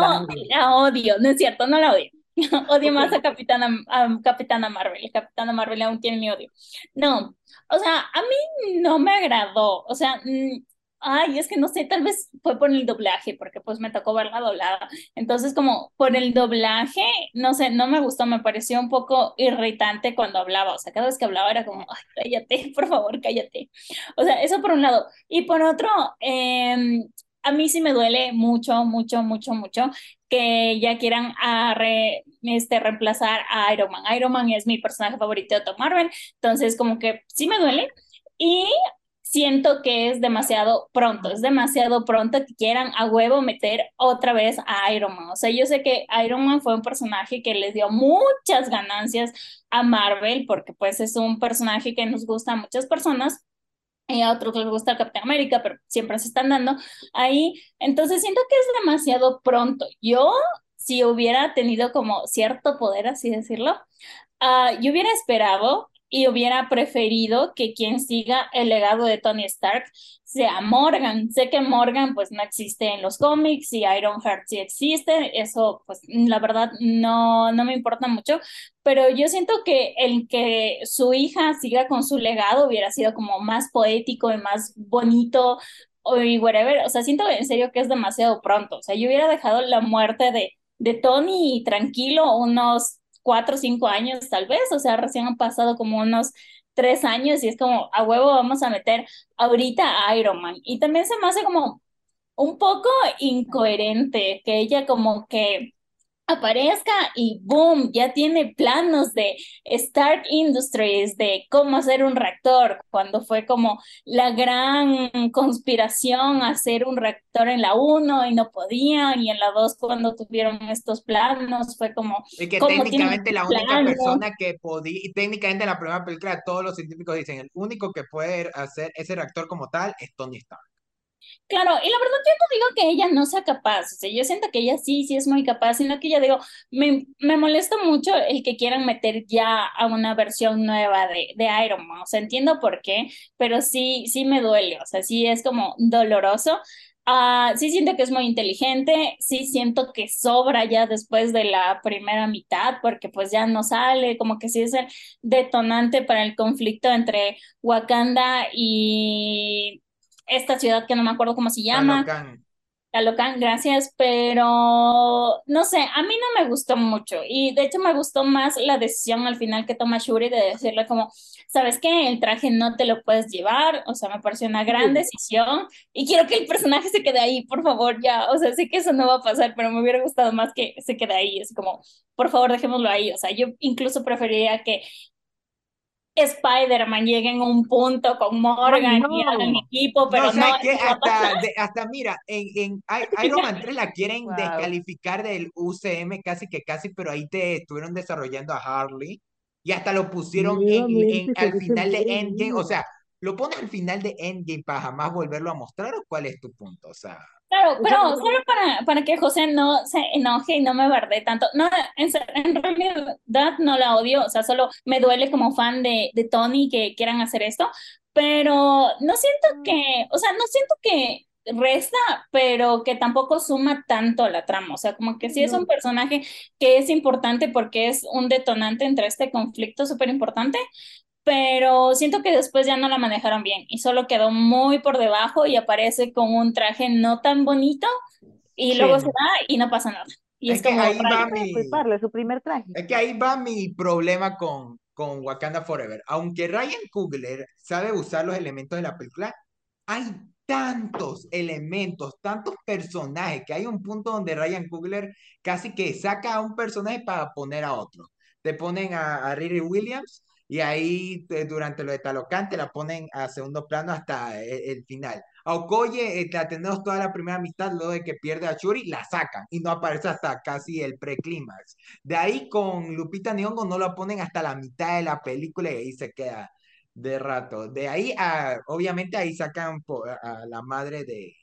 la odio, no es cierto, no la odio. Odio Ok. más a Capitana, a Capitana Marvel. Capitana Marvel aún tiene mi odio. No, o sea, a mí no me agradó. O sea, mm, ay, es que no sé, tal vez fue por el doblaje, porque pues me tocó verla doblada. Entonces, como por el doblaje, no sé, no me gustó, me pareció un poco irritante cuando hablaba. O sea, cada vez que hablaba era como, ay, cállate, por favor, cállate. O sea, eso por un lado. Y por otro, em, a mí sí me duele mucho, mucho, mucho, mucho que ya quieran re- este, reemplazar a Iron Man. Iron Man es mi personaje favorito de Tom Marvel, entonces como que sí me duele y siento que es demasiado pronto, es demasiado pronto que quieran a huevo meter otra vez a Iron Man. O sea, yo sé que Iron Man fue un personaje que les dio muchas ganancias a Marvel porque pues es un personaje que nos gusta a muchas personas y a otros les gusta el Capitán América, pero siempre se están dando ahí. Entonces siento que es demasiado pronto. Yo, si hubiera tenido como cierto poder, así decirlo, uh, yo hubiera esperado y hubiera preferido que quien siga el legado de Tony Stark sea Morgan. Sé que Morgan pues no existe en los cómics y Ironheart sí existe, eso pues la verdad no, no me importa mucho, pero yo siento que el que su hija siga con su legado hubiera sido como más poético y más bonito o y whatever, o sea, siento en serio que es demasiado pronto, o sea, yo hubiera dejado la muerte de, de Tony tranquilo unos cuatro o cinco años tal vez, o sea, recién han pasado como unos tres años y es como, a huevo vamos a meter ahorita a Iron Man. Y también se me hace como un poco incoherente que ella como que aparezca y boom, ya tiene planos de Stark Industries, de cómo hacer un reactor, cuando fue como la gran conspiración hacer un reactor en la 1 y no podían, y en la 2 cuando tuvieron estos planos fue como... Y que técnicamente la única persona que podía, y técnicamente en la primera película todos los científicos dicen, el único que puede hacer ese reactor como tal es Tony Stark. Claro, y la verdad yo no digo que ella no sea capaz, o sea, yo siento que ella sí, sí es muy capaz, sino que ya digo, me, me molesta mucho el que quieran meter ya a una versión nueva de, de Iron Man, o sea, entiendo por qué, pero sí, sí me duele, o sea, sí es como doloroso. Uh, sí siento que es muy inteligente, sí siento que sobra ya después de la primera mitad, porque pues ya no sale, como que sí es el detonante para el conflicto entre Wakanda y esta ciudad que no me acuerdo cómo se llama. Calocan, gracias, pero no sé, a mí no me gustó mucho y de hecho me gustó más la decisión al final que toma Shuri de decirle como, ¿sabes qué? El traje no te lo puedes llevar, o sea, me pareció una gran decisión y quiero que el personaje se quede ahí, por favor, ya, o sea, sé que eso no va a pasar, pero me hubiera gustado más que se quede ahí, es como, por favor, dejémoslo ahí, o sea, yo incluso preferiría que Spider-Man lleguen a un punto con Morgan y hagan equipo, pero no. no que hasta, hasta mira, en, en Iron Man 3 la quieren descalificar del UCM casi que casi, pero ahí te estuvieron desarrollando a Harley y hasta lo pusieron en, al final de Endgame, o sea, lo pones al final de Endgame para jamás volverlo a mostrar o cuál es tu punto, o sea. Claro, pero solo para, para que José no se enoje y no me barde tanto. No, en, en, realidad no la odio, o sea, solo me duele como fan de, de Tony que quieran hacer esto, pero no siento que, o sea, no siento que resta, pero que tampoco suma tanto a la trama. O sea, como que sí es un personaje que es importante porque es un detonante entre este conflicto súper importante, pero siento que después ya no la manejaron bien y solo quedó muy por debajo y aparece con un traje no tan bonito y luego se va y no pasa nada. Y es, como ahí va mi... su primer traje. Es que ahí va mi problema con, con Wakanda Forever. Aunque Ryan Coogler sabe usar los elementos de la película, hay tantos elementos, tantos personajes, que hay un punto donde Ryan Coogler casi que saca a un personaje para poner a otro. Te ponen a, a Riri Williams y ahí durante lo de Talocante la ponen a segundo plano hasta e, el, final. A Okoye eh, la tenemos toda la primera mitad, luego de que pierde a Churi, la sacan y no aparece hasta casi el preclímax. De ahí con Lupita Nyong'o no la ponen hasta la mitad de la película y ahí se queda de rato. De ahí, a, obviamente ahí sacan a la madre de,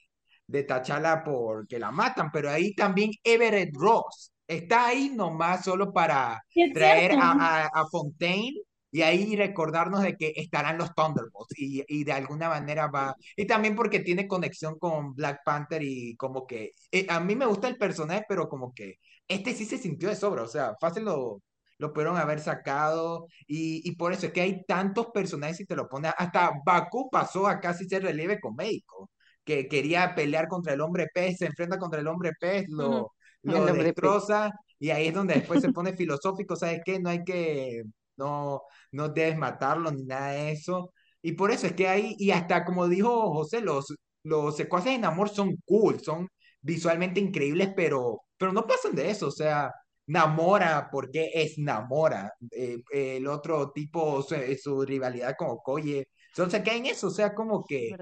de Tachala porque la matan, pero ahí también Everett Ross está ahí nomás solo para traer a, a, a Fontaine y ahí recordarnos de que estarán los Thunderbolts y, y, de alguna manera va, y también porque tiene conexión con Black Panther y como que, eh, a mí me gusta el personaje, pero como que este sí se sintió de sobra, o sea, fácil lo, lo pudieron haber sacado y, y por eso es que hay tantos personajes y te lo pones, hasta Baku pasó a casi ser relieve con México, que quería pelear contra el hombre pez, se enfrenta contra el hombre pez, lo, lo destroza y ahí es donde después se pone filosófico, ¿sabes qué? No hay que no, no debes matarlo ni nada de eso. Y por eso es que hay, y hasta como dijo José, los, los secuaces en amor son cool, son visualmente increíbles, pero, pero no pasan de eso, o sea, Namora, porque es Namora, eh, el otro tipo, su, rivalidad con Okoye, entonces se en eso, o sea, como que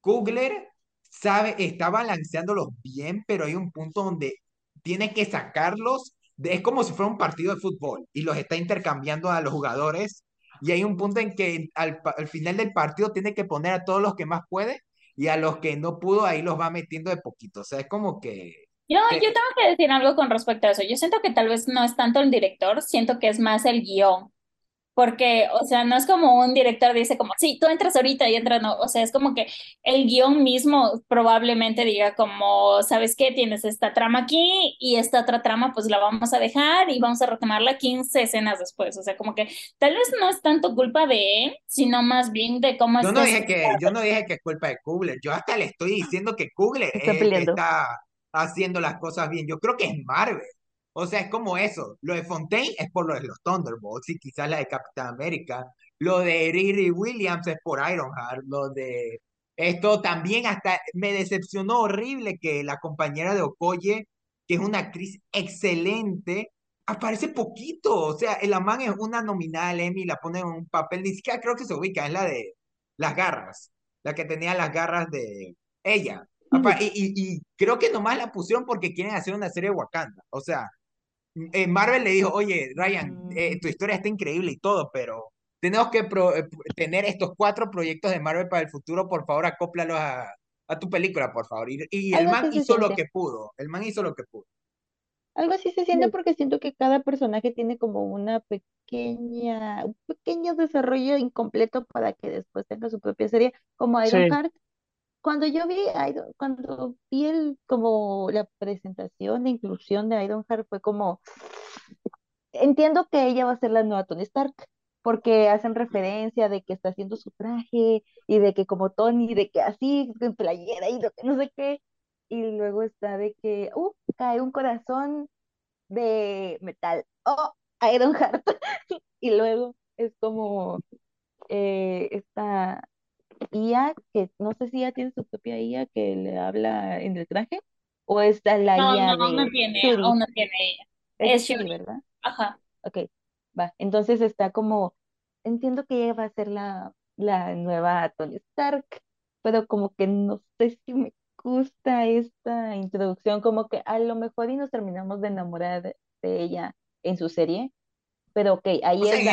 Kugler sabe, está balanceándolos bien, pero hay un punto donde tiene que sacarlos es como si fuera un partido de fútbol y los está intercambiando a los jugadores y hay un punto en que al, al final del partido tiene que poner a todos los que más puede y a los que no pudo ahí los va metiendo de poquito. O sea, es como que... Yo, yo tengo que decir algo con respecto a eso. Yo siento que tal vez no es tanto el director, siento que es más el guion. Porque, o sea, no es como un director dice como, sí, tú entras ahorita y entras, no. O sea, es como que el guion mismo probablemente diga como, ¿sabes qué? Tienes esta trama aquí y esta otra trama pues la vamos a dejar y vamos a retomarla 15 escenas después. O sea, como que tal vez no es tanto culpa de él, sino más bien de cómo yo no dije que Yo no dije que es culpa de Kugler. Yo hasta le estoy diciendo que Kugler está, está haciendo las cosas bien. Yo creo que es Marvel. O sea, es como eso. Lo de Fontaine es por lo de los Thunderbolts y quizás la de Capitán América. Lo de Riri Williams es por Ironheart. Lo de esto también hasta me decepcionó horrible que la compañera de Okoye, que es una actriz excelente, aparece poquito. O sea, el man es una nominal Emmy, la pone en un papel, ni siquiera creo que se ubica, es la de las garras, la que tenía las garras de ella. Y, y, creo que nomás la pusieron porque quieren hacer una serie de Wakanda. O sea, eh, Marvel le dijo, oye, Ryan, eh, tu historia está increíble y todo, pero tenemos que eh, tener estos cuatro proyectos de Marvel para el futuro, por favor, acóplalos a, a tu película, por favor. Y, el man hizo lo que pudo, el man hizo lo que pudo. Algo así se siente porque siento que cada personaje tiene como una pequeña, un pequeño desarrollo incompleto para que después tenga su propia serie, como Ironheart, cuando yo vi, cuando vi el, como la presentación de inclusión de Ironheart fue como, entiendo que ella va a ser la nueva Tony Stark, porque hacen referencia de que está haciendo su traje y de que como Tony, de que así, en playera y no sé qué, y luego está de que, uh, cae un corazón de metal, oh, Ironheart, y luego es como eh, esta IA, que no sé si ya tiene su propia IA que le habla en el traje, o está la IA no, no tiene, aún no tiene ella. Es, Shuri, ¿verdad? Ajá. Ok, va. Entonces está como, entiendo que ella va a ser la, la nueva Tony Stark, pero como que no sé si me gusta esta introducción, como que a lo mejor y nos terminamos de enamorar de, ella en su serie, pero ok, ahí es la,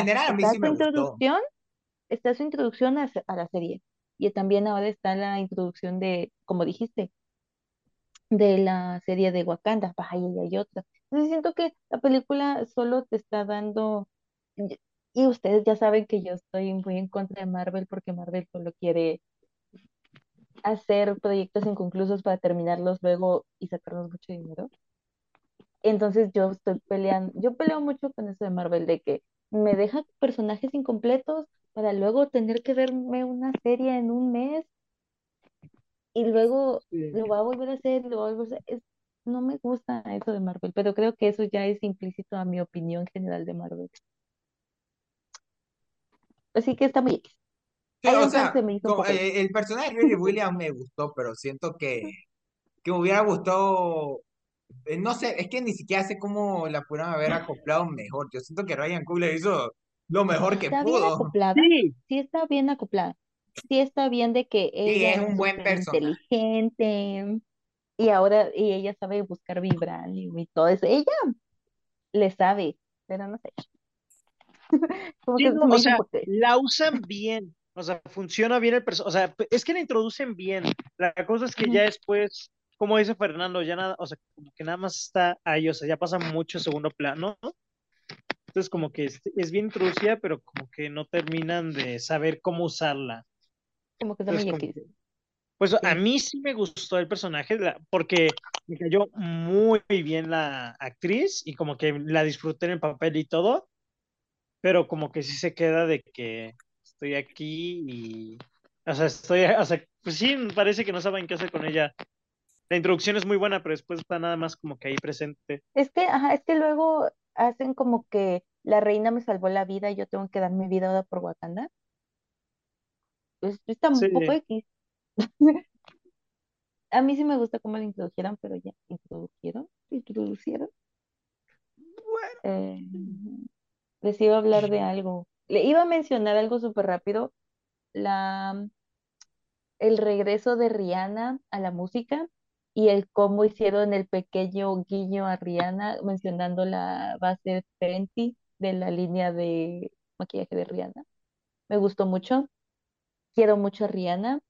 introducción, está su introducción a, a la serie y también ahora está la introducción de, como dijiste, de la serie de Wakanda, y hay otra. Entonces siento que la película solo te está dando, y ustedes ya saben que yo estoy muy en contra de Marvel porque Marvel solo quiere hacer proyectos inconclusos para terminarlos luego y sacarnos mucho dinero. Entonces yo estoy peleando, yo peleo mucho con eso de Marvel, de que me deja personajes incompletos para luego tener que verme una serie en un mes y luego lo va a volver a hacer, lo va a volver a hacer. no me gusta eso de Marvel, pero creo que eso ya es implícito a mi opinión general de Marvel. Así que está muy o sea, eh, el personaje de Riri Williams me gustó, pero siento que, que me hubiera gustado eh, no sé, es que ni siquiera sé cómo la pudieron haber acoplado mejor. Yo siento que Ryan Coogler hizo lo mejor que está pudo. Bien acoplada. Sí. sí. está bien acoplada. Sí está bien de que ella es un buen personaje. inteligente y ahora y ella sabe buscar vibranium y todo eso. Ella le sabe, pero no sé. Como que o sea, la usan bien. O sea, funciona bien el personaje. O sea, es que la introducen bien. La cosa es que ya después como dice Fernando, ya nada, o sea, como que nada más está ahí, o sea, ya pasa mucho segundo plano, ¿no? Entonces, como que es, bien introducida, pero como que no terminan de saber cómo usarla. Como que también Pues a mí sí me gustó el personaje, porque me cayó muy bien la actriz y como que la disfruté en el papel y todo, pero como que sí se queda de que estoy aquí y, o sea, estoy, o sea, pues sí, parece que no saben qué hacer con ella la introducción es muy buena, pero después está nada más como que ahí presente. Es que, ajá, es que luego hacen como que la reina me salvó la vida y yo tengo que dar mi vida por Wakanda. Pues está un poco X. A mí sí me gusta cómo la introdujeron, pero ya, ¿introdujeron? ¿Introducieron? Bueno. Eh, les iba a hablar de algo. Le iba a mencionar algo súper rápido. La, el regreso de Rihanna a la música y el cómo hicieron el pequeño guiño a Rihanna mencionando la base Fenty de la línea de maquillaje de Rihanna. me gustó mucho. Quiero mucho a Rihanna.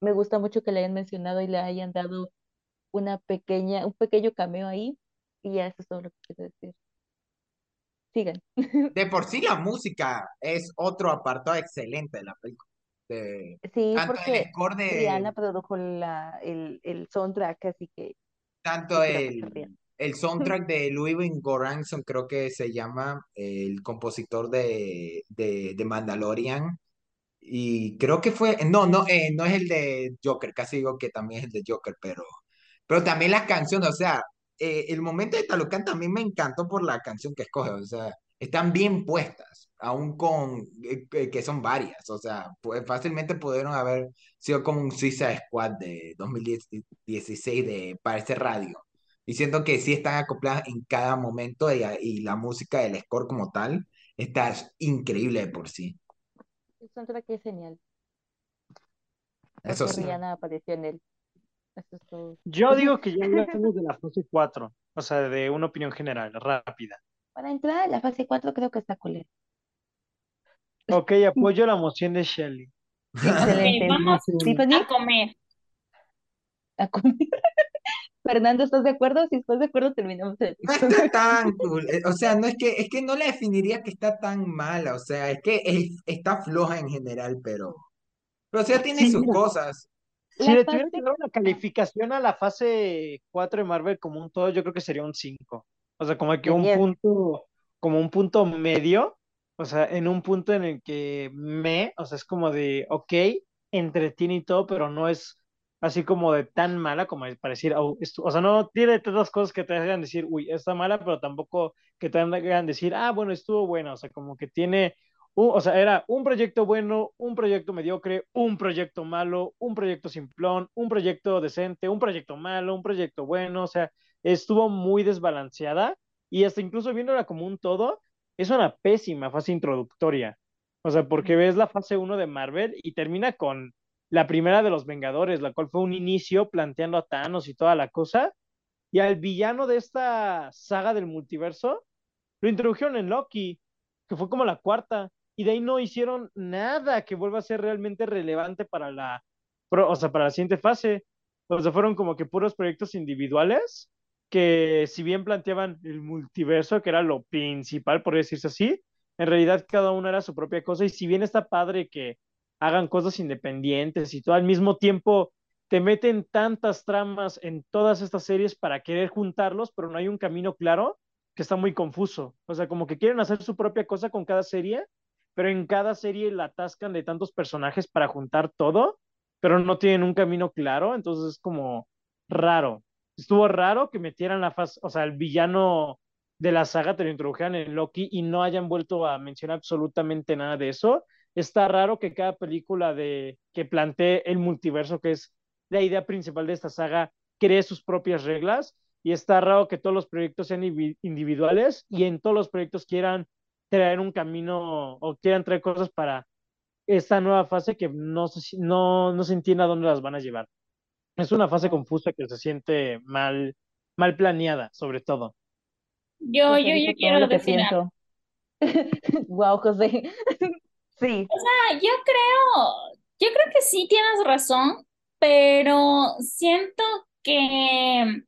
Me gusta mucho que le hayan mencionado y le hayan dado una pequeña, un pequeño cameo ahí. Y ya eso es todo lo que quiero decir. Sigan. De por sí la música es otro apartado excelente de la película. De, Sí, tanto el porque score de, Rihanna produjo la, el, el soundtrack, así que tanto el, el soundtrack de Louis Goranson, creo que se llama, el compositor de, de, de Mandalorian. Y creo que fue, no, no, eh, no es el de Joker, casi digo que también es el de Joker, pero, pero también las canciones, o sea, eh, el momento de Talocan también me encantó por la canción que escoge, o sea, están bien puestas, aún con, eh, que que son varias, o sea, pues fácilmente pudieron haber sido como un Suicide Squad de 2016 de Parece Radio. Y siento que sí están acopladas en cada momento y, y la música del score como tal está increíble de por sí. El soundtrack es genial, Eso sí. Rihanna apareció en él. Eso es todo. Yo digo que ya hablamos de la fase 4, o sea, de una opinión general, rápida. Para entrar a la fase 4 creo que está culero. Ok, apoyo la moción de Shelley. Excelente. Vamos Tiffany, a comer. a comer. Fernando, ¿estás de acuerdo? Si estás de acuerdo, terminamos el No está tan cool, eh, o sea, no es que, es que no le definiría que está tan mala, o sea, es que es- está floja en general, pero, pero o sea, tiene Sí, sus cosas. Si La le tuviera que fase- dar una calificación a la fase 4 de Marvel como un todo, yo creo que sería un 5. O sea, como que un 10. punto, como un punto medio, o sea, en un punto en el que me, o sea, es como de, ok, entretiene y todo, pero no es así como de tan mala como para decir, "Au, esto-". o sea, no tiene tantas cosas que te hagan decir, uy, está mala, pero tampoco que te hagan decir, ah, bueno, estuvo buena, o sea, como que tiene un- o sea, era un proyecto bueno, un proyecto mediocre, un proyecto malo, un proyecto simplón, un proyecto decente, un proyecto malo, un proyecto bueno, o sea, estuvo muy desbalanceada y hasta incluso viéndola como un todo, es una pésima fase introductoria. O sea, porque ves la fase 1 de Marvel y termina con la primera de los Vengadores, la cual fue un inicio planteando a Thanos y toda la cosa, y al villano de esta saga del multiverso lo introdujeron en Loki, que fue como la cuarta, y de ahí no hicieron nada que vuelva a ser realmente relevante para la, o sea, para la siguiente fase. O sea, fueron como que puros proyectos individuales que si bien planteaban el multiverso, que era lo principal, por decirse así, en realidad cada uno era su propia cosa, y si bien está padre que hagan cosas independientes y todo al mismo tiempo te meten tantas tramas en todas estas series para querer juntarlos, pero no hay un camino claro que está muy confuso. O sea, como que quieren hacer su propia cosa con cada serie, pero en cada serie la atascan de tantos personajes para juntar todo, pero no tienen un camino claro, entonces es como raro. Estuvo raro que metieran la fase, o sea, el villano de la saga te lo introdujeran en Loki y no hayan vuelto a mencionar absolutamente nada de eso. Está raro que cada película de que plantee el multiverso, que es la idea principal de esta saga, cree sus propias reglas y está raro que todos los proyectos sean individuales y en todos los proyectos quieran traer un camino o quieran traer cosas para esta nueva fase que no no, no se entiende a dónde las van a llevar. Es una fase confusa que se siente mal, mal planeada, sobre todo. Yo, yo, yo quiero lo que decir algo. Wow, José. Sí, Ah, yo creo, yo creo que sí tienes razón, pero siento que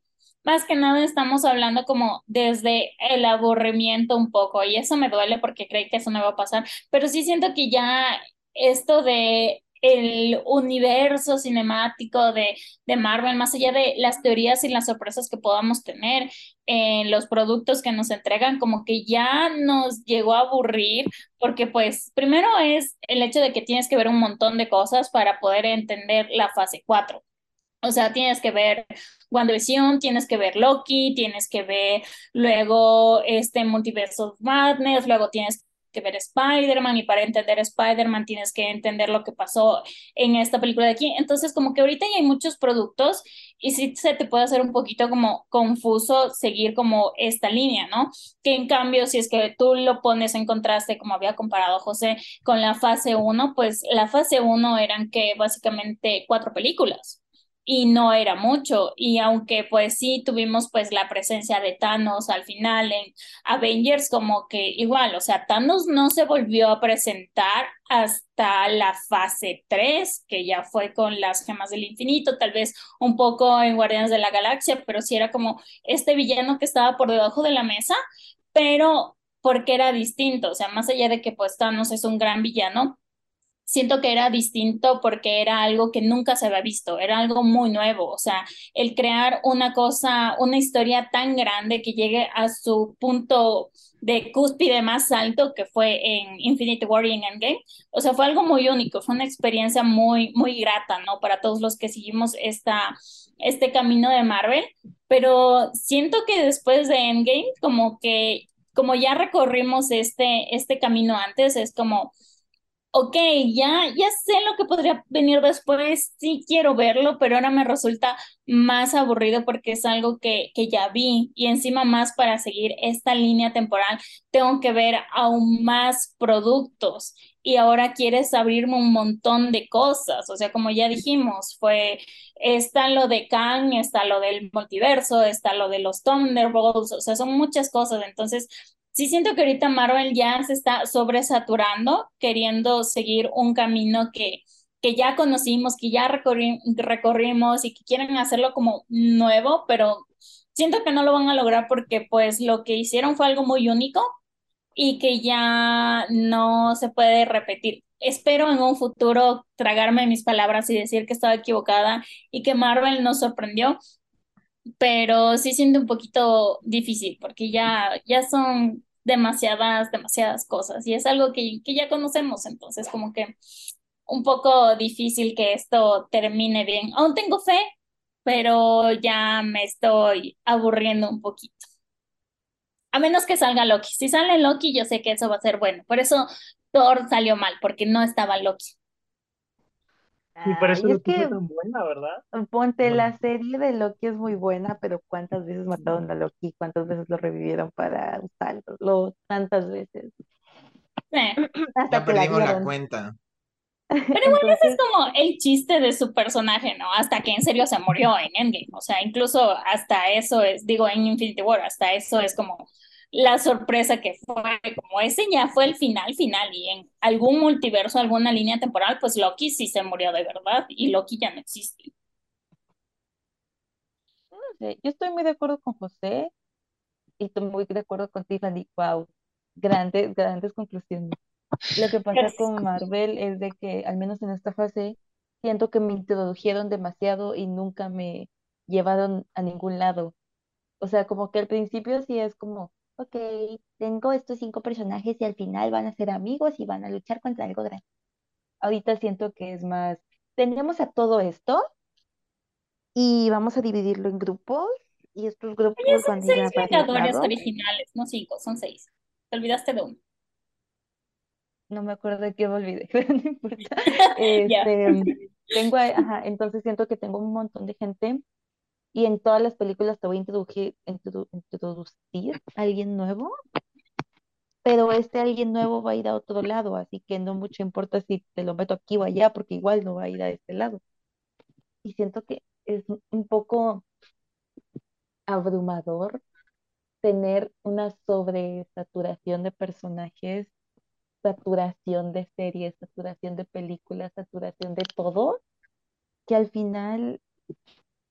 más que nada estamos hablando como desde el aburrimiento un poco y eso me duele porque creí que eso me va a pasar, pero sí siento que ya esto de el universo cinemático de, de Marvel, más allá de las teorías y las sorpresas que podamos tener en los productos que nos entregan, como que ya nos llegó a aburrir porque pues primero es el hecho de que tienes que ver un montón de cosas para poder entender la fase 4. O sea, tienes que ver WandaVision, tienes que ver Loki, tienes que ver luego este Multiverse of Madness, luego tienes que ver Spider-Man y para entender Spider-Man tienes que entender lo que pasó en esta película de aquí. Entonces, como que ahorita ya hay muchos productos y sí se te puede hacer un poquito como confuso seguir como esta línea, ¿no? Que en cambio, si es que tú lo pones en contraste, como había comparado José, con la fase 1, pues la fase 1 eran que básicamente cuatro películas. Y no era mucho. Y aunque pues sí tuvimos pues la presencia de Thanos al final en Avengers, como que igual, o sea, Thanos no se volvió a presentar hasta la fase 3, que ya fue con las gemas del infinito, tal vez un poco en Guardianes de la Galaxia, pero sí era como este villano que estaba por debajo de la mesa, pero porque era distinto, o sea, más allá de que pues Thanos es un gran villano, siento que era distinto porque era algo que nunca se había visto, era algo muy nuevo, o sea, el crear una cosa, una historia tan grande que llegue a su punto de cúspide más alto que fue en Infinity War y en Endgame, o sea, fue algo muy único, fue una experiencia muy, muy grata, ¿no? Para todos los que seguimos esta, este camino de Marvel, pero siento que después de Endgame, como que, como ya recorrimos este, este camino antes, es como ok, ya, ya sé lo que podría venir después, sí quiero verlo, pero ahora me resulta más aburrido porque es algo que, que ya vi y encima más para seguir esta línea temporal tengo que ver aún más productos y ahora quieres abrirme un montón de cosas, o sea, como ya dijimos, fue, está lo de Kang, está lo del multiverso, está lo de los Thunderbolts, o sea, son muchas cosas, entonces sí siento que ahorita Marvel ya se está sobresaturando, queriendo seguir un camino que, que ya conocimos, que ya recorrimos y que quieren hacerlo como nuevo, pero siento que no lo van a lograr porque pues lo que hicieron fue algo muy único y que ya no se puede repetir. Espero en un futuro tragarme mis palabras y decir que estaba equivocada y que Marvel nos sorprendió, pero sí siento un poquito difícil porque ya, ya son demasiadas, demasiadas cosas y es algo que, que ya conocemos, entonces como que un poco difícil que esto termine bien. Aún tengo fe, pero ya me estoy aburriendo un poquito. A menos que salga Loki. Si sale Loki, yo sé que eso va a ser bueno. Por eso Thor salió mal, porque no estaba Loki. Y por eso Ay, es que tan buena, ¿verdad? ponte, Bueno, la serie de Loki es muy buena, pero ¿cuántas veces mataron a Loki? ¿Cuántas veces lo revivieron para usarlo? Lo, tantas veces. Sí. Hasta ya que la perdimos la dieron. Pero cuenta. igual ese es como el chiste de su personaje, ¿no? Hasta que en serio se murió en Endgame. O sea, incluso hasta eso es, digo, en Infinity War, hasta eso es como la sorpresa que fue, como ese ya fue el final final y en algún multiverso, alguna línea temporal, pues Loki sí se murió de verdad y Loki ya no existe. no sé, yo estoy muy de acuerdo con José y estoy muy de acuerdo con Tiffany. Wow, grandes, grandes conclusiones. Lo que pasa con Marvel es de que, al menos en esta fase, siento que me introdujeron demasiado y nunca me llevaron a ningún lado. O sea, como que al principio sí es como, ok, tengo estos cinco personajes y al final van a ser amigos y van a luchar contra algo grande. Ahorita siento que es más, tenemos a todo esto y vamos a dividirlo en grupos y estos grupos Ellos son van seis Vengadores originales, no cinco, son seis. Te olvidaste de uno. No me acuerdo de qué me olvidé, pero no importa. Este, tengo, ajá, entonces siento que tengo un montón de gente y en todas las películas te voy a introducir, introdu- introducir a alguien nuevo, pero este alguien nuevo va a ir a otro lado, así que no mucho importa si te lo meto aquí o allá, porque igual no va a ir a este lado. Y siento que es un poco abrumador tener una sobresaturación de personajes, saturación de series, saturación de películas, saturación de todo, que al final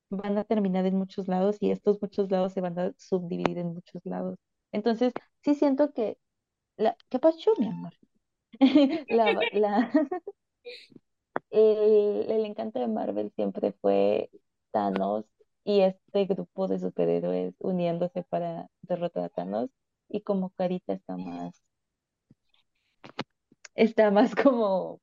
van a terminar en muchos lados y estos muchos lados se van a subdividir en muchos lados. Entonces, sí siento que la... ¿Qué pasó, mi amor? La, la, el, el encanto de Marvel siempre fue Thanos y este grupo de superhéroes uniéndose para derrotar a Thanos y como Carita está más, está más como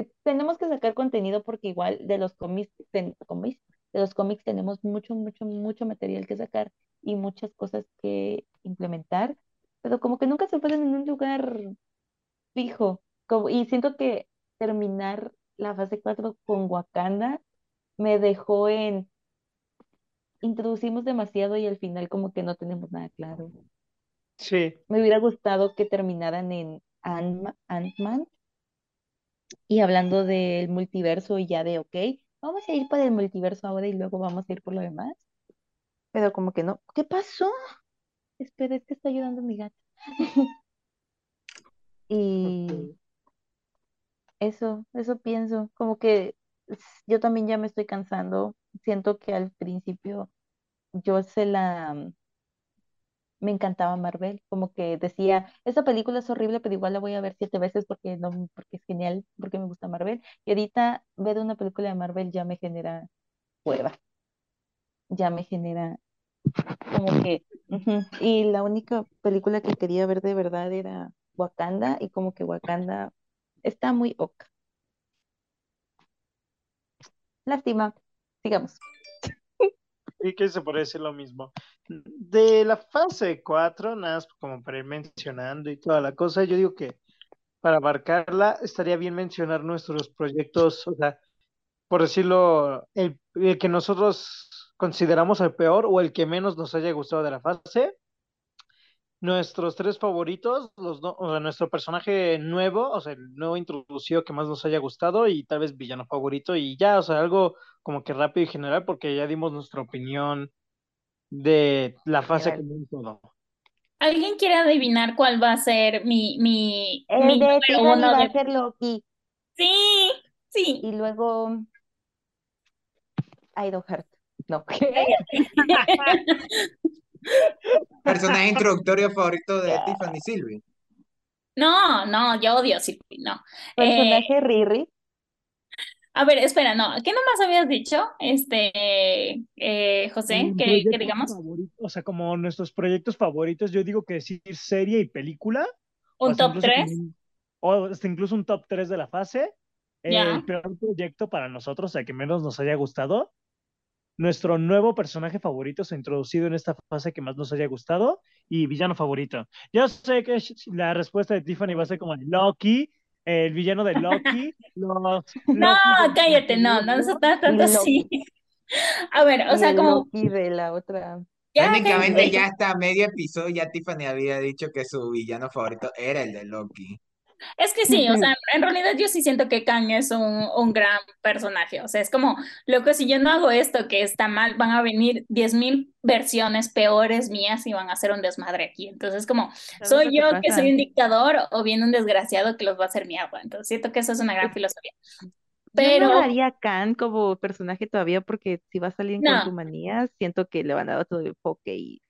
eh, tenemos que sacar contenido porque igual de los cómics, ten- cómics, de los cómics tenemos mucho, mucho, mucho material que sacar y muchas cosas que implementar, pero como que nunca se pueden en un lugar fijo. Como, y siento que terminar la fase 4 con Wakanda me dejó en introducimos demasiado y al final como que no tenemos nada claro. Sí, Me hubiera gustado que terminaran en Ant- Ant-Man y hablando del multiverso y ya de, ok, vamos a ir por el multiverso ahora y luego vamos a ir por lo demás. Pero como que no. ¿Qué pasó? Espera, es que está ayudando mi gato. Y eso, eso pienso. Como que yo también ya me estoy cansando. Siento que al principio yo se la... Me encantaba Marvel, como que decía, esta película es horrible, pero igual la voy a ver siete veces porque no, porque es genial, porque me gusta Marvel. Y ahorita ver una película de Marvel ya me genera hueva, ya me genera como que. Y la única película que quería ver de verdad era Wakanda, y como que Wakanda está muy ok. Lástima, sigamos. Y que se puede decir lo mismo. De la fase 4, nada como para ir mencionando y toda la cosa, yo digo que para abarcarla estaría bien mencionar nuestros proyectos, o sea, por decirlo, el que nosotros consideramos el peor o el que menos nos haya gustado de la fase. Nuestros tres favoritos, los do- o sea, nuestro personaje nuevo, o sea, el nuevo introducido que más nos haya gustado y tal vez villano favorito y ya, o sea, algo como que rápido y general porque ya dimos nuestra opinión de la fase un todo. ¿Alguien quiere adivinar cuál va a ser mi, mi, El mi de número Tiffany uno va de... a ser Loki, Sí, sí. y luego Ironheart. No, ¿qué? Personaje introductorio favorito de Tiffany Sylvie. No, no, yo odio a Sylvie, no. Eh, Personaje Riri. a ver, espera, no. ¿Qué nomás habías dicho, este, eh, José? Que, que digamos favorito, o sea, como nuestros proyectos favoritos, yo digo que decir serie y película, o un top incluso como 3, un- o hasta incluso un top 3 de la fase. El peor proyecto para nosotros, el que menos nos haya gustado. Nuestro nuevo personaje favorito se ha introducido en esta fase que más nos haya gustado. Y villano favorito. Yo sé que la respuesta de Tiffany va a ser como Loki, el villano de Loki, los No, Loki de cállate, no, no se trata tanto así. A ver, o sea, como Loki de la otra. ya Técnicamente ya hasta medio episodio ya Tiffany había dicho que su villano favorito era el de Loki. Es que sí, o sea, en realidad yo sí siento que Kang es un, un gran personaje. O sea, es como, loco, si yo no hago esto que está mal, van a venir 10.000 versiones peores mías y van a hacer un desmadre aquí. Entonces, como, ¿Sabes ¿soy yo que soy un dictador o bien un desgraciado que los va a hacer mierda? Entonces, siento que eso es una gran filosofía. Yo Pero, no haría a Khan como personaje todavía porque si va a salir en no, Quantumania, siento que le van a dar todo el enfoque y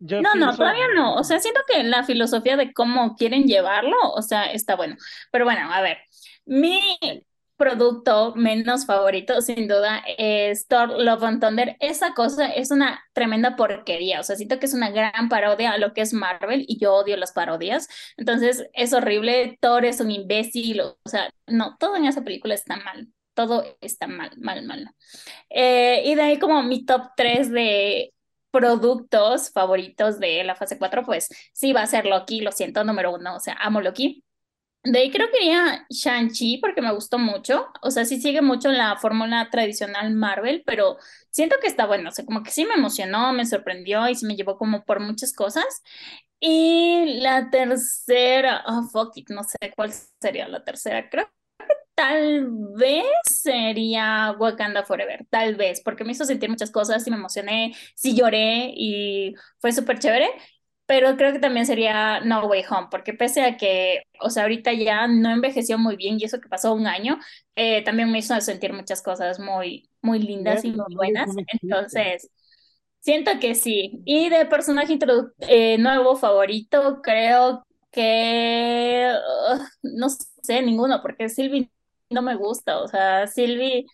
Yo No, no, pienso. todavía no. O sea, siento que la filosofía de cómo quieren llevarlo, o sea, está bueno. Pero bueno, a ver, mi producto menos favorito, sin duda, es Thor Love and Thunder. Esa cosa es una tremenda porquería. O sea, siento que es una gran parodia a lo que es Marvel y yo odio las parodias. Entonces, es horrible. Thor es un imbécil. O sea, no, todo en esa película está mal. Todo está mal, mal, mal. Eh, y de ahí como mi top 3 de productos favoritos de la fase 4, pues sí va a ser Loki, lo siento, número uno, o sea, amo Loki. De ahí creo que iría Shang-Chi porque me gustó mucho, o sea, sí sigue mucho la fórmula tradicional Marvel, pero siento que está bueno, o sea, como que sí me emocionó, me sorprendió y sí me llevó como por muchas cosas. Y la tercera, oh, fuck it, no sé cuál sería la tercera, creo Tal vez sería Wakanda Forever, tal vez, porque me hizo sentir muchas cosas y me emocioné, sí lloré y fue súper chévere, pero creo que también sería No Way Home, porque pese a que, o sea, ahorita ya no envejeció muy bien y eso que pasó un año, eh, también me hizo sentir muchas cosas muy, muy lindas y muy buenas, entonces... Siento que sí. Y de personaje eh, nuevo favorito, creo que ugh, no sé ninguno, porque Sylvie no me gusta. O sea, Sylvie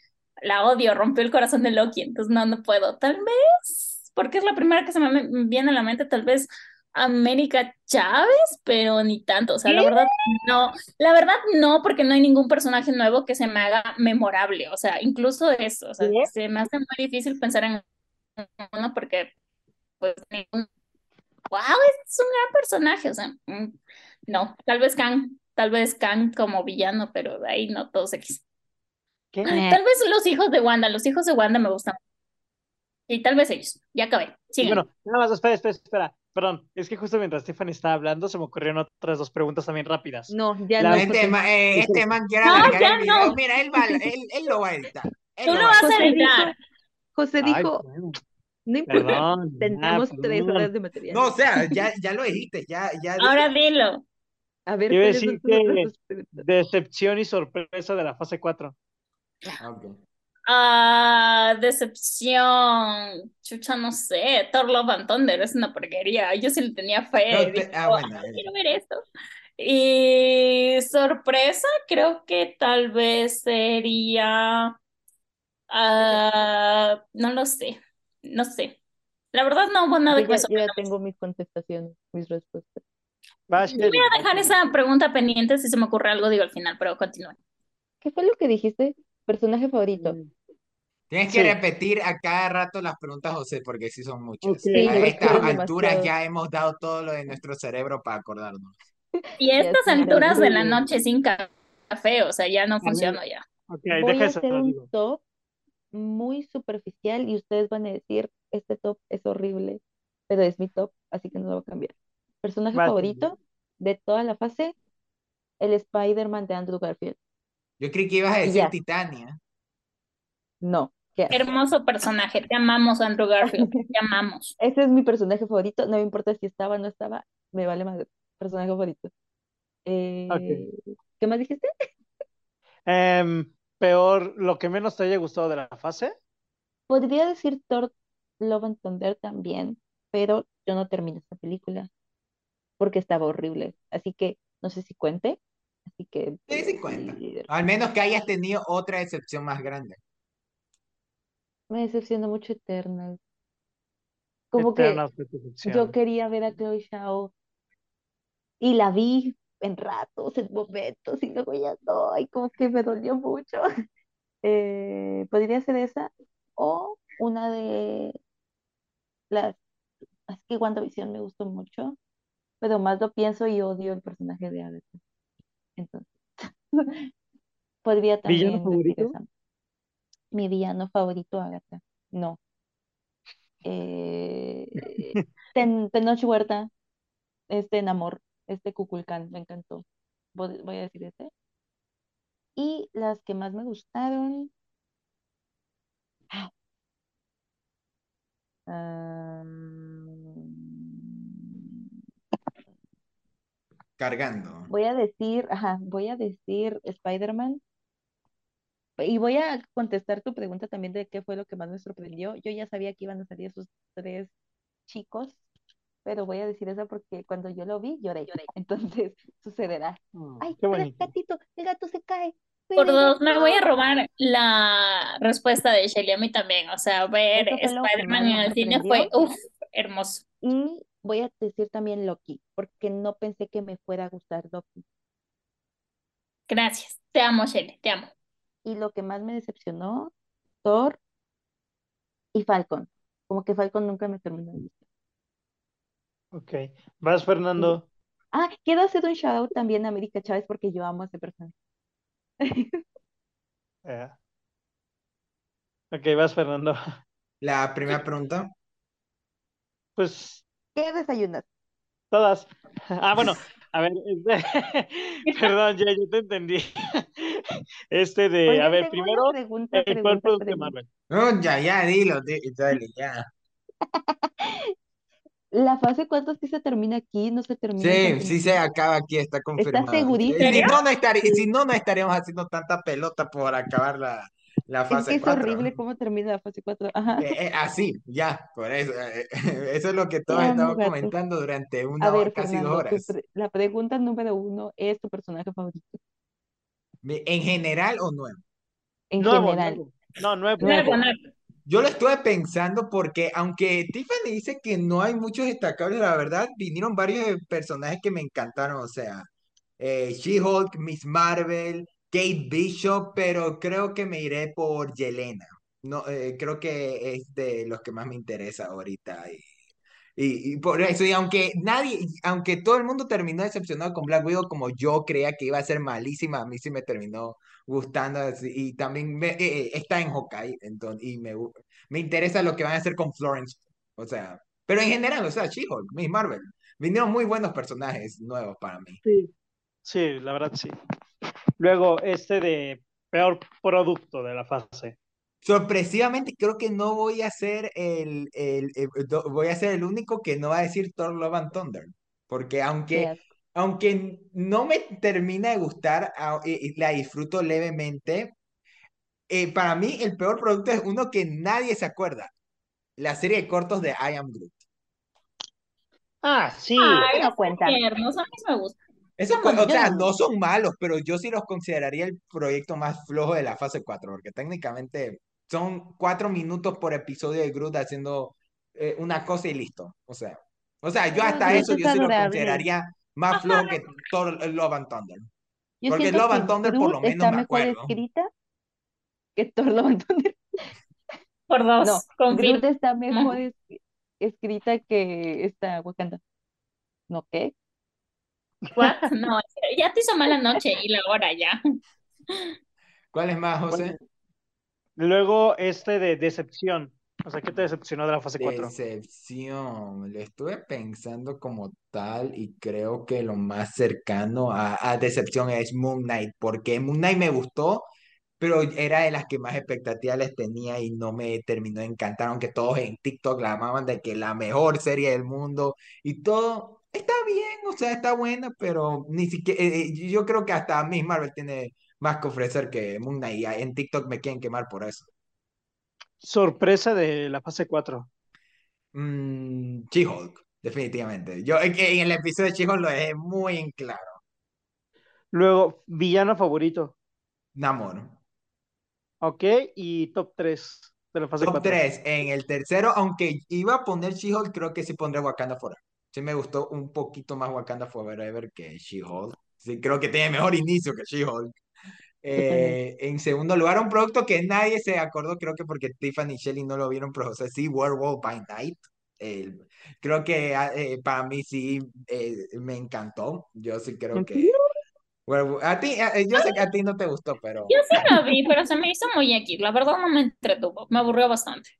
la odio, rompió el corazón de Loki, entonces no, no puedo. Tal vez, porque es la primera que se me viene a la mente, tal vez América Chávez, pero ni tanto. O sea, la verdad, no. La verdad, no, porque no hay ningún personaje nuevo que se me haga memorable. O sea, incluso eso, o sea, ¿Qué? se me hace muy difícil pensar en uno porque pues ningún- wow, es un gran personaje, o sea, mm, no, tal vez Kang, tal vez Kang como villano, pero de ahí no todos X. ¿Qué? Eh, Tal vez los hijos de Wanda, los hijos de Wanda me gustan. Y tal vez ellos. Ya acabé. Sigan. bueno, nada más, espera, espera, espera. Perdón, es que justo mientras Stephanie estaba hablando se me ocurrieron otras dos preguntas también rápidas. No, ya La no. Este, porque- eh, este man quiere No, ya el video. no. Mira, él, va, él, él lo va a editar. Él Tú lo lo va a vas a José dijo, editar. José Ay, dijo, bueno, no importa, perdón, tenemos tres horas de material. No, o sea, ya, ya lo dijiste, ya, ya Ahora dilo. A ver, ¿cuáles decir que decepción y sorpresa de la fase 4. Ok. Ah, decepción. Chucha, no sé. Thor Love and Thunder es una porquería. Yo sí le tenía fe. No, te- Dije, ah, "Oh, bueno, ay, eh, quiero ver esto. Y sorpresa, creo que tal vez sería. ah, no lo sé. No sé. La verdad, no hubo nada Yo que me ya, yo ya sorprenda. tengo mis contestaciones, mis respuestas. Va, Voy a dejar esa pregunta pendiente. Si se me ocurre algo, digo al final, pero continúe. ¿Qué fue lo que dijiste? Personaje favorito. Mm, Tienes que Sí, repetir a cada rato las preguntas, José, porque sí son muchas. ok. Sí, A estas alturas ya hemos dado todo lo de nuestro cerebro para acordarnos. Y a estas es alturas de la noche sin café, o sea, ya no funciona ya. ok, Voy deja a eso, hacer un digo. top muy superficial y ustedes van a decir, este top es horrible, pero es mi top, así que no lo voy a cambiar. Personaje favorito de toda la fase, el Spider-Man de Andrew Garfield. Yo creí que ibas a decir Titania. no. Hermoso personaje, te amamos, Andrew Garfield, te amamos. Ese es mi personaje favorito, no me importa si estaba o no estaba, me vale más personaje favorito. Eh, ¿qué más dijiste? Em, peor, lo que menos te haya gustado de la fase. Podría decir Thor Love and Thunder también, pero yo no terminé esta película porque estaba horrible. Así que no sé si cuente. Así que Sí, sí cuenta. Al menos que hayas tenido otra decepción más grande. me decepcionó mucho Eternal. Como que yo quería ver a Chloe Zhao y la vi en ratos, en momentos, y luego ya no, y como que me dolió mucho. Eh, podría ser esa o una de las, es que WandaVision me gustó mucho, pero más lo pienso y odio el personaje de Agatha. Entonces, podría ¿Villano también decir favorito? Mi villano favorito, Agatha. No. Eh, Ten- Tenoch Huerta, este Namor, este Kukulkan, me encantó. Voy voy a decir ese. Y las que más me gustaron, am, Cargando. voy a decir, ajá, voy a decir Spider-Man. Y voy a contestar tu pregunta también de qué fue lo que más me sorprendió. Yo ya sabía que iban a salir esos tres chicos, pero voy a decir eso porque cuando yo lo vi lloré. Entonces sucederá. Mm, Ay, qué el gatito, el gato se cae. Por dos, me voy a robar la respuesta de Shelly a mí también. O sea, ver Spider-Man en el cine fue, uff, hermoso. Y voy a decir también Loki, porque no pensé que me fuera a gustar Loki. Gracias. Te amo, Shelly, te amo. Y lo que más me decepcionó, Thor y Falcon. Como que Falcon nunca me terminó de gustar. Ok. Vas, Fernando. Ah, quiero hacer un shout out también a América Chávez porque yo amo a ese personaje. Eh, Ok, vas, Fernando. La primera pregunta. Pues ¿Qué desayunas? todas. Ah, bueno, a ver, este, perdón, ya, yo te entendí. Este de, a ver, primero, pregunta, el peor pregunta, producto de pregunta. Marvel. No, ya, ya, dilo, di- dale, ya. ¿La fase cuánto sí se termina aquí? ¿No se termina Sí, sí Continuum? se acaba aquí, está ¿Estás confirmado. Y segurísimo? si ¿Serio? no, no si no, no estaríamos haciendo tanta pelota por acabar la, la Es que fase es 4. horrible cómo termina la fase 4. Ajá. Eh, eh, así, ya, por eso. eh, eso es lo que todos amo, estamos comentando durante A una hora, casi dos Fernando, horas. pre- la pregunta número uno es tu personaje favorito. ¿En general o nuevo? En Nuevo, general, nuevo. No, nuevo. Yo lo estuve pensando porque, aunque Tiffany dice que no hay muchos destacables, la verdad, vinieron varios personajes que me encantaron, o sea, eh, She-Hulk, Miss Marvel, Kate Bishop, pero creo que me iré por Yelena. No, eh, creo que es de los que más me interesa ahorita. Y, y, por eso, y aunque nadie, aunque todo el mundo terminó decepcionado con Black Widow, como yo creía que iba a ser malísima, a mí sí me terminó gustando. Y también me- eh, eh, está en Hawkeye, entonces, y me, me interesa lo que van a hacer con Florence. O sea, pero en general, o sea, She-Hulk, Miss Marvel, vinieron muy buenos personajes nuevos para mí. Sí. Sí, la verdad sí. Luego, este de peor producto de la fase. sorpresivamente creo que no voy a ser el, el, voy a ser el único que no va a decir Thor Love and Thunder. Porque aunque, aunque no me termina de gustar, a- y- y la disfruto levemente, eh, para mí el peor producto es uno que nadie se acuerda. La serie de cortos de I Am Groot. Ah, sí. Ay, No son cuenta. tiernos, a mí me gustan. Eso, Son cu- o sea, no son malos, pero yo sí los consideraría el proyecto más flojo de la fase 4, porque técnicamente son cuatro minutos por episodio de Groot haciendo eh, una cosa y listo. O sea, o sea, yo hasta eso es yo sí lo consideraría más flojo que Thor Love and Thunder. Yo Porque Love que and Thunder por lo menos está me mejor acuerdo. escrita que Thor Love and Thunder. Por dos, No, confirmo. Groot está mejor es- escrita que esta Wakanda. ¿No qué? What? No, ya te hizo mala noche y la hora ya. ¿Cuál es más, José? Bueno, Luego este de decepción. O sea, ¿qué te decepcionó de la fase 4? Decepción, lo estuve pensando como tal y creo que lo más cercano a, a decepción es Moon Knight, porque Moon Knight me gustó, pero era de las que más expectativas les tenía y no me terminó de encantar, aunque todos en TikTok la amaban de que la mejor serie del mundo y todo. Está bien, o sea, está buena, pero ni siquiera, eh, eh, yo creo que hasta Miss Marvel tiene más que ofrecer que Moon Knight y en TikTok me quieren quemar por eso. Sorpresa de la fase 4. Mm, She-Hulk, definitivamente. Yo en, en el episodio de She-Hulk lo dejé muy en claro. Luego, villano favorito. Namor. Ok, y top 3 de la fase Top 4. 3. En el tercero, aunque iba a poner She-Hulk, creo que sí pondré Wakanda Forever. Sí me gustó un poquito más Wakanda Forever que She-Hulk. Sí, creo que tiene mejor inicio que She-Hulk. Eh, en segundo lugar, un producto que nadie se acordó, creo que porque Tiffany y Shelley no lo vieron, pero o sea, sí, Werewolf by Night. El- creo que ah, eh, para mí sí eh, me encantó. Yo sí creo ¿En que... Werewolf- a ti, a- yo sé que a ti no te gustó, pero... Yo sí la vi, pero se me hizo muy X. La verdad no me entretuvo, me aburrió bastante.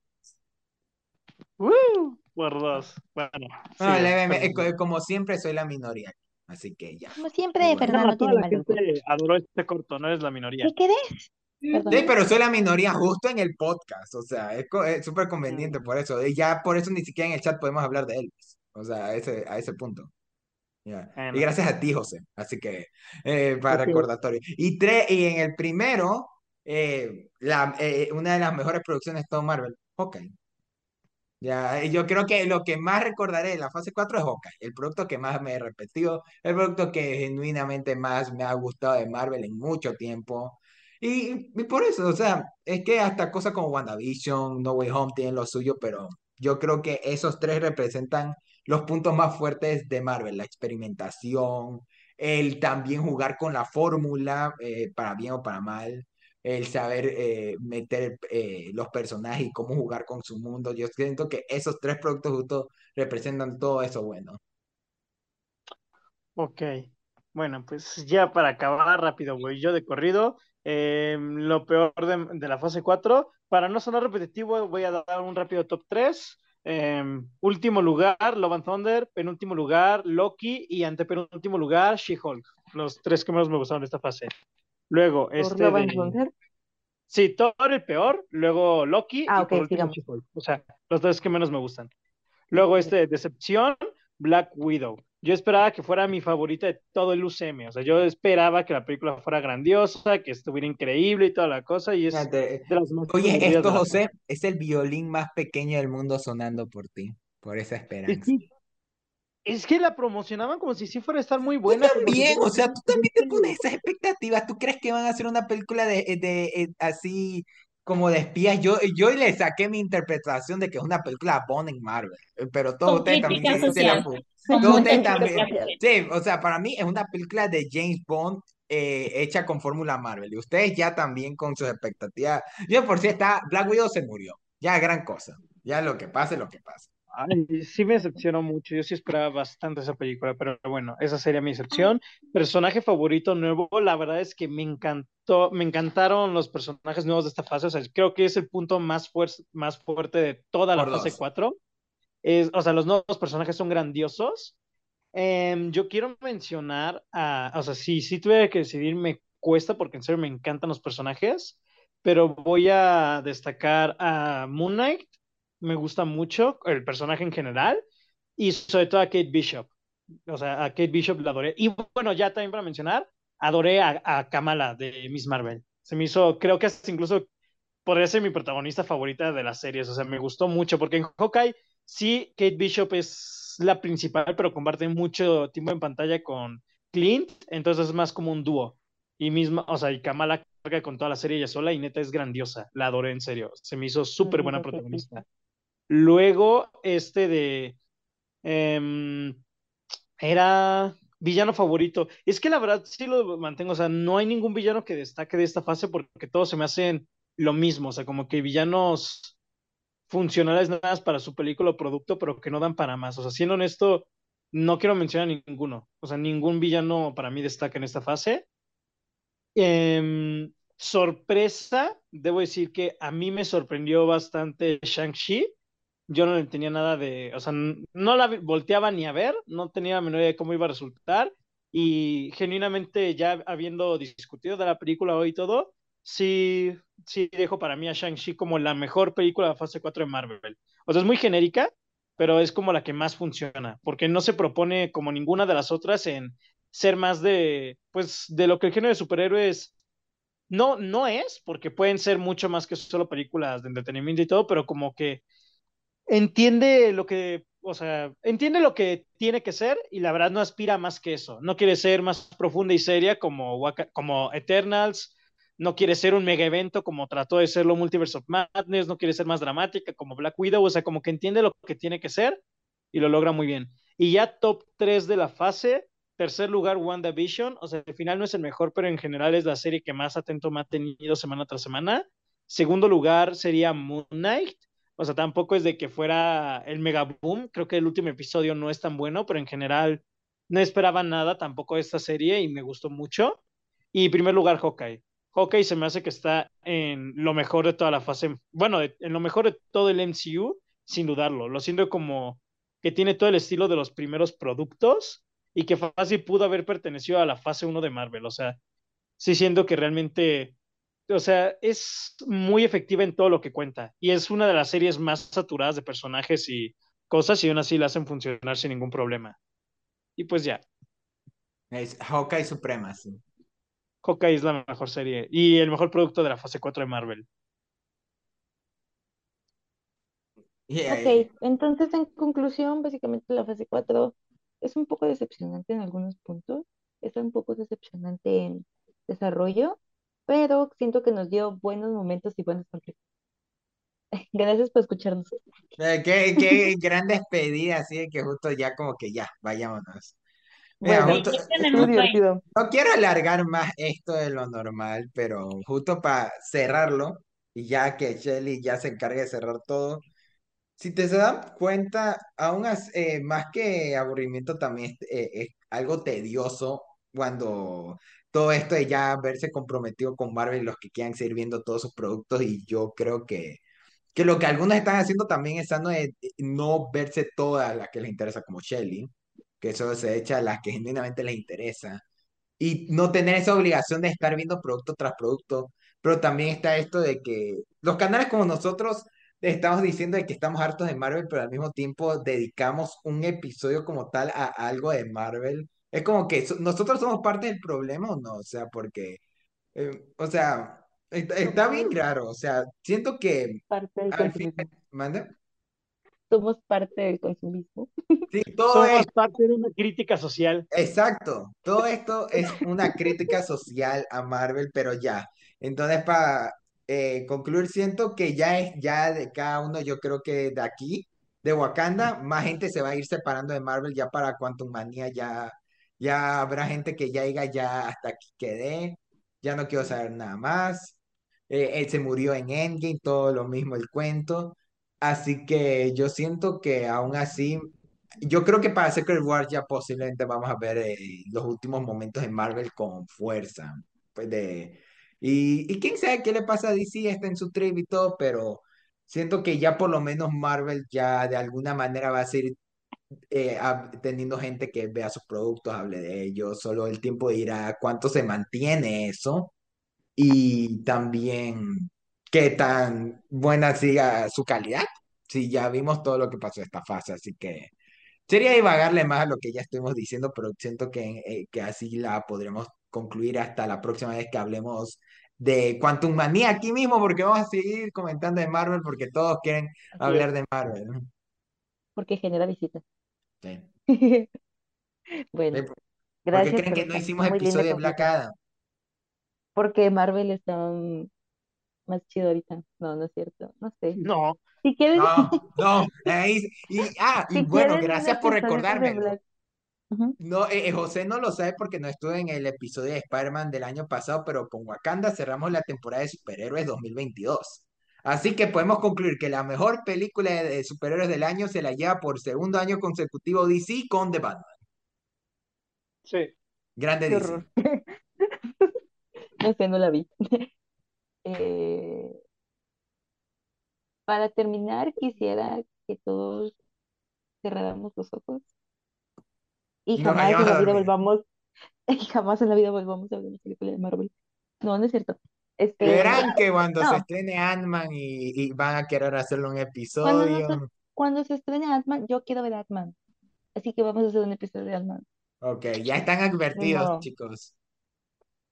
¡Woo! Por dos. Bueno, No, sí, eh, como siempre soy la minoría. Así que ya. Como siempre, Igual. Fernando Bueno, toda tiene la gente adoró este corto, no eres la minoría. ¿Qué querés? Perdón. Sí, pero soy la minoría justo en el podcast, o sea, es súper conveniente por eso. Y ya por eso ni siquiera en el chat podemos hablar de él. pues. O sea, a ese, a ese punto. Ya. Y Bueno. gracias a ti, José. Así que, eh, para recordatorio. Y, tres, y en el primero, eh, la, eh, una de las mejores producciones de todo Marvel, Hawkeye. Ya, yo creo que lo que más recordaré de la fase 4 es Hawkeye, el producto que más me he repetido, el producto que genuinamente más me ha gustado de Marvel en mucho tiempo. Y, y por eso, o sea, es que hasta cosas como WandaVision, No Way Home tienen lo suyo, pero yo creo que esos tres representan los puntos más fuertes de Marvel, la experimentación, el también jugar con la fórmula, eh, para bien o para mal el saber eh, meter eh, los personajes y cómo jugar con su mundo. Yo siento que esos tres productos justo representan todo eso bueno. Ok. Bueno, pues ya para acabar rápido, güey. Yo de corrido, eh, lo peor de, la fase 4. Para no sonar repetitivo, voy a dar un rápido top 3. último lugar, Love and Thunder. Penúltimo lugar, Loki. Y antepenúltimo lugar, She-Hulk. Los tres que menos me gustaron de esta fase. Luego, ¿Por este de... Sí, Thor el peor, luego Loki Ah, y ok, por último. She-Hulk. O sea, los tres que menos me gustan. Luego este de Decepción, Black Widow. Yo esperaba que fuera mi favorita de todo el UCM. O sea, yo esperaba que la película fuera grandiosa, que estuviera increíble y toda la cosa. Y es Fíjate, de las más Oye, esto, José, es el violín más pequeño del mundo sonando por ti, por esa Es esperanza. Es que la promocionaban como si sí fuera a estar muy Tú buena. si también, o sea, tú también te pones esas expectativas. ¿Tú crees que van a hacer una película de, de, eh, así como de espías? Yo, yo le saqué mi interpretación de que es una película Bond en Marvel, eh, pero todos ustedes también sí, sí la social. pu- Con todos ustedes también. Sí, o sea, para mí es una película de James Bond eh, hecha con fórmula Marvel. Y ustedes ya también con sus expectativas. Yo por si está, Black Widow se murió. Ya gran cosa. Ya lo que pase, lo que pase. Ay, sí me decepcionó mucho. Yo sí esperaba bastante esa película, pero bueno, esa sería mi excepción. Personaje favorito nuevo, la verdad es que me encantó, me encantaron los personajes nuevos de esta fase. O sea, creo que es el punto más, fuer- más fuerte de toda la Por fase dos. 4. Es, o sea, los nuevos personajes son grandiosos. Em, yo quiero mencionar a, o sea, si, si tuviera que decidir, me cuesta porque en serio me encantan los personajes. pero voy a destacar a Moon Knight. Me gusta mucho el personaje en general y sobre todo a Kate Bishop. O sea, a Kate Bishop la adoré. Y bueno, ya también para mencionar, adoré a, a Kamala de Miss Marvel. Se me hizo, creo que es incluso podría ser mi protagonista favorita de las series. O sea, me gustó mucho porque en Hawkeye sí, Kate Bishop es la principal, pero comparte mucho tiempo en pantalla con Clint, entonces es más como un dúo. Y misma, o sea, y Kamala carga con toda la serie ella sola y neta es grandiosa. La adoré en serio. Se me hizo súper buena protagonista. Luego, este de. em, era villano favorito. Es que la verdad sí lo mantengo. O sea, no hay ningún villano que destaque de esta fase porque todos se me hacen lo mismo. O sea, como que villanos funcionales nada más para su película o producto, pero que no dan para más. O sea, siendo honesto, no quiero mencionar ninguno. O sea, ningún villano para mí destaca en esta fase. Em, sorpresa, debo decir que a mí me sorprendió bastante Shang-Chi. Yo no tenía nada de, o sea, no la volteaba ni a ver, no tenía la menor idea de cómo iba a resultar. Y genuinamente, ya habiendo discutido de la película hoy y todo, sí, sí dejo para mí a Shang-Chi como la mejor película de fase 4 de Marvel. O sea, es muy genérica, pero es como la que más funciona, porque no se propone como ninguna de las otras en ser más de, pues, de lo que el género de superhéroes no, no es, porque pueden ser mucho más que solo películas de entretenimiento y todo, pero como que entiende lo que, o sea, entiende lo que tiene que ser y la verdad no aspira más que eso. No quiere ser más profunda y seria como, como Eternals, no quiere ser un mega evento como trató de serlo Multiverse of Madness, no quiere ser más dramática como Black Widow, o sea, como que entiende lo que tiene que ser y lo logra muy bien. Y ya top 3 de la fase, tercer lugar WandaVision, o sea, al final no es el mejor, pero en general es la serie que más atento me ha tenido semana tras semana. Segundo lugar sería Moon Knight, o sea, tampoco es de que fuera el mega boom. Creo que el último episodio no es tan bueno, pero en general no esperaba nada tampoco de esta serie y me gustó mucho. Y en primer lugar, Hawkeye. Hawkeye se me hace que está en lo mejor de toda la fase, bueno, en lo mejor de todo el MCU, sin dudarlo. Lo siento como que tiene todo el estilo de los primeros productos y que fácil pudo haber pertenecido a la fase uno de Marvel. O sea, sí siento que realmente o sea, es muy efectiva en todo lo que cuenta y es una de las series más saturadas de personajes y cosas y aún así la hacen funcionar sin ningún problema. Y pues ya, Es Hawkeye Suprema, sí. Hawkeye es la mejor serie y el mejor producto de la fase 4 de Marvel. Y, eh, Ok, entonces en conclusión, básicamente la fase 4 es un poco decepcionante en algunos puntos, es un poco decepcionante en desarrollo, pero siento que nos dio buenos momentos y buenos conflictos. Gracias por escucharnos. eh, qué, qué gran despedida, así de que justo ya como que ya, vayámonos. Mira, Bueno, justo, divertido. no quiero alargar más esto de lo normal, pero justo para cerrarlo, y ya que Shelly ya se encargue de cerrar todo, si te se dan cuenta, aún as- eh, más que aburrimiento también es, eh, es algo tedioso cuando todo esto de ya verse comprometido con Marvel los que quieran seguir viendo todos sus productos, y yo creo que que lo que algunos están haciendo también es no verse todas las que les interesa como Shelly, que eso se echa a las que genuinamente les interesa, y no tener esa obligación de estar viendo producto tras producto, pero también está esto de que los canales como nosotros estamos diciendo de que estamos hartos de Marvel, pero al mismo tiempo dedicamos un episodio como tal a algo de Marvel. Es como que so- nosotros somos parte del problema o no, o sea, porque, eh, o sea, está, está bien raro, o sea, siento que parte del al fin. ¿mande? Somos parte del consumismo. Sí, todo es Somos parte de una crítica social. Exacto, todo esto es una crítica social a Marvel, pero ya. Entonces, para concluir, siento que ya es ya de cada uno, yo creo que de aquí, de Wakanda, más gente se va a ir separando de Marvel ya para Quantum Manía, ya, ya habrá gente que ya diga, ya hasta aquí quedé, ya no quiero saber nada más. Eh, él se murió en Endgame, todo lo mismo el cuento. Así que yo siento que aún así yo creo que para Secret Wars ya posiblemente vamos a ver eh, los últimos momentos de Marvel con fuerza. Pues de, y, y quién sabe qué le pasa a DC, está en su trip y todo, pero siento que ya por lo menos Marvel ya de alguna manera va a seguir eh, teniendo gente que vea sus productos, hable de ellos, solo el tiempo dirá cuánto se mantiene eso. Y también qué tan buena siga su calidad. Sí, ya vimos todo lo que pasó esta fase, así que sería divagarle más a lo que ya estuvimos diciendo, pero siento que, eh, que así la podremos concluir hasta la próxima vez que hablemos de Quantum Manía aquí mismo, porque vamos a seguir comentando de Marvel, porque todos quieren hablar de Marvel. porque genera visitas. Sí. Bueno, ¿Por qué gracias creen por que no esta hicimos muy linda episodio de Black. Adam? Porque Marvel está mm, más chido ahorita. No, no es cierto. No sé. No, Si quieren, No, no. ahí- y, ah, y si bueno, un gracias por episodio de recordármelo. Black. Ujú, No, eh, eh, José no lo sabe porque no estuve en el episodio de Spider-Man del año pasado, pero con Wakanda cerramos la temporada de superhéroes 2022. Así que podemos concluir que la mejor película de, superhéroes del año se la lleva por segundo año consecutivo DC con The Batman. sí. Grande Qué DC. horror. No sé, no la vi. Eh, para terminar, quisiera que todos cerráramos los ojos y jamás en la vida volvamos, y jamás en la vida volvamos a ver una película de Marvel. No, no es cierto. Este, Verán que cuando se estrene Ant-Man y, y van a querer hacerle un cuando, episodio. nos- cuando se estrene Ant-Man, yo quiero ver Ant-Man. Así que vamos a hacer un episodio de Ant-Man. Ok, ya están advertidos, chicos.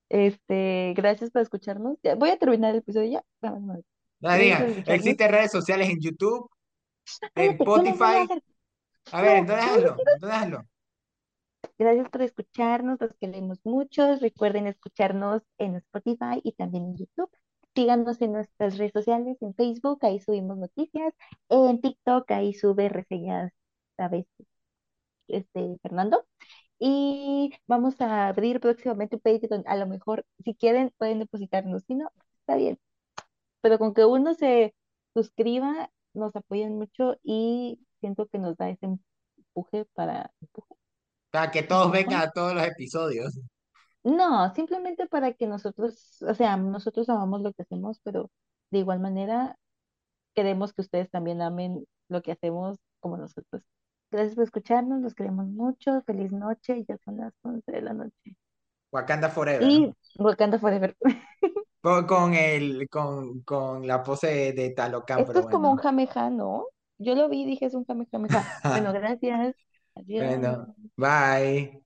Este, gracias por escucharnos. Voy a terminar el episodio ya. Escucharnos. existen redes sociales en YouTube, en Spotify. A ver, entonces hazlo, entonces hazlo. Gracias por escucharnos, los queremos mucho. Recuerden escucharnos en Spotify y también en YouTube. Síganos en nuestras redes sociales, en Facebook, ahí subimos noticias. En TikTok, ahí sube reseñas, ¿sabes? Este, Fernando. Y vamos a abrir próximamente un Patreon. A lo mejor, si quieren, pueden depositarnos. Si no, está bien. Pero con que uno se suscriba, nos apoyan mucho y siento que nos da ese empuje para... ¿Empuje? Para que todos vengan a todos los episodios. No, simplemente para que nosotros, o sea, nosotros amamos lo que hacemos, pero de igual manera queremos que ustedes también amen lo que hacemos como nosotros. Gracias por escucharnos, los queremos mucho, feliz noche, ya son las 11 de la noche. Wakanda Forever. Y Wakanda Forever. Con, con el, con, con la pose de, de Talocan, Esto es como un jameja, ¿no? Yo lo vi y dije es un jameja. Bueno, gracias. Adiós. Bueno, bye.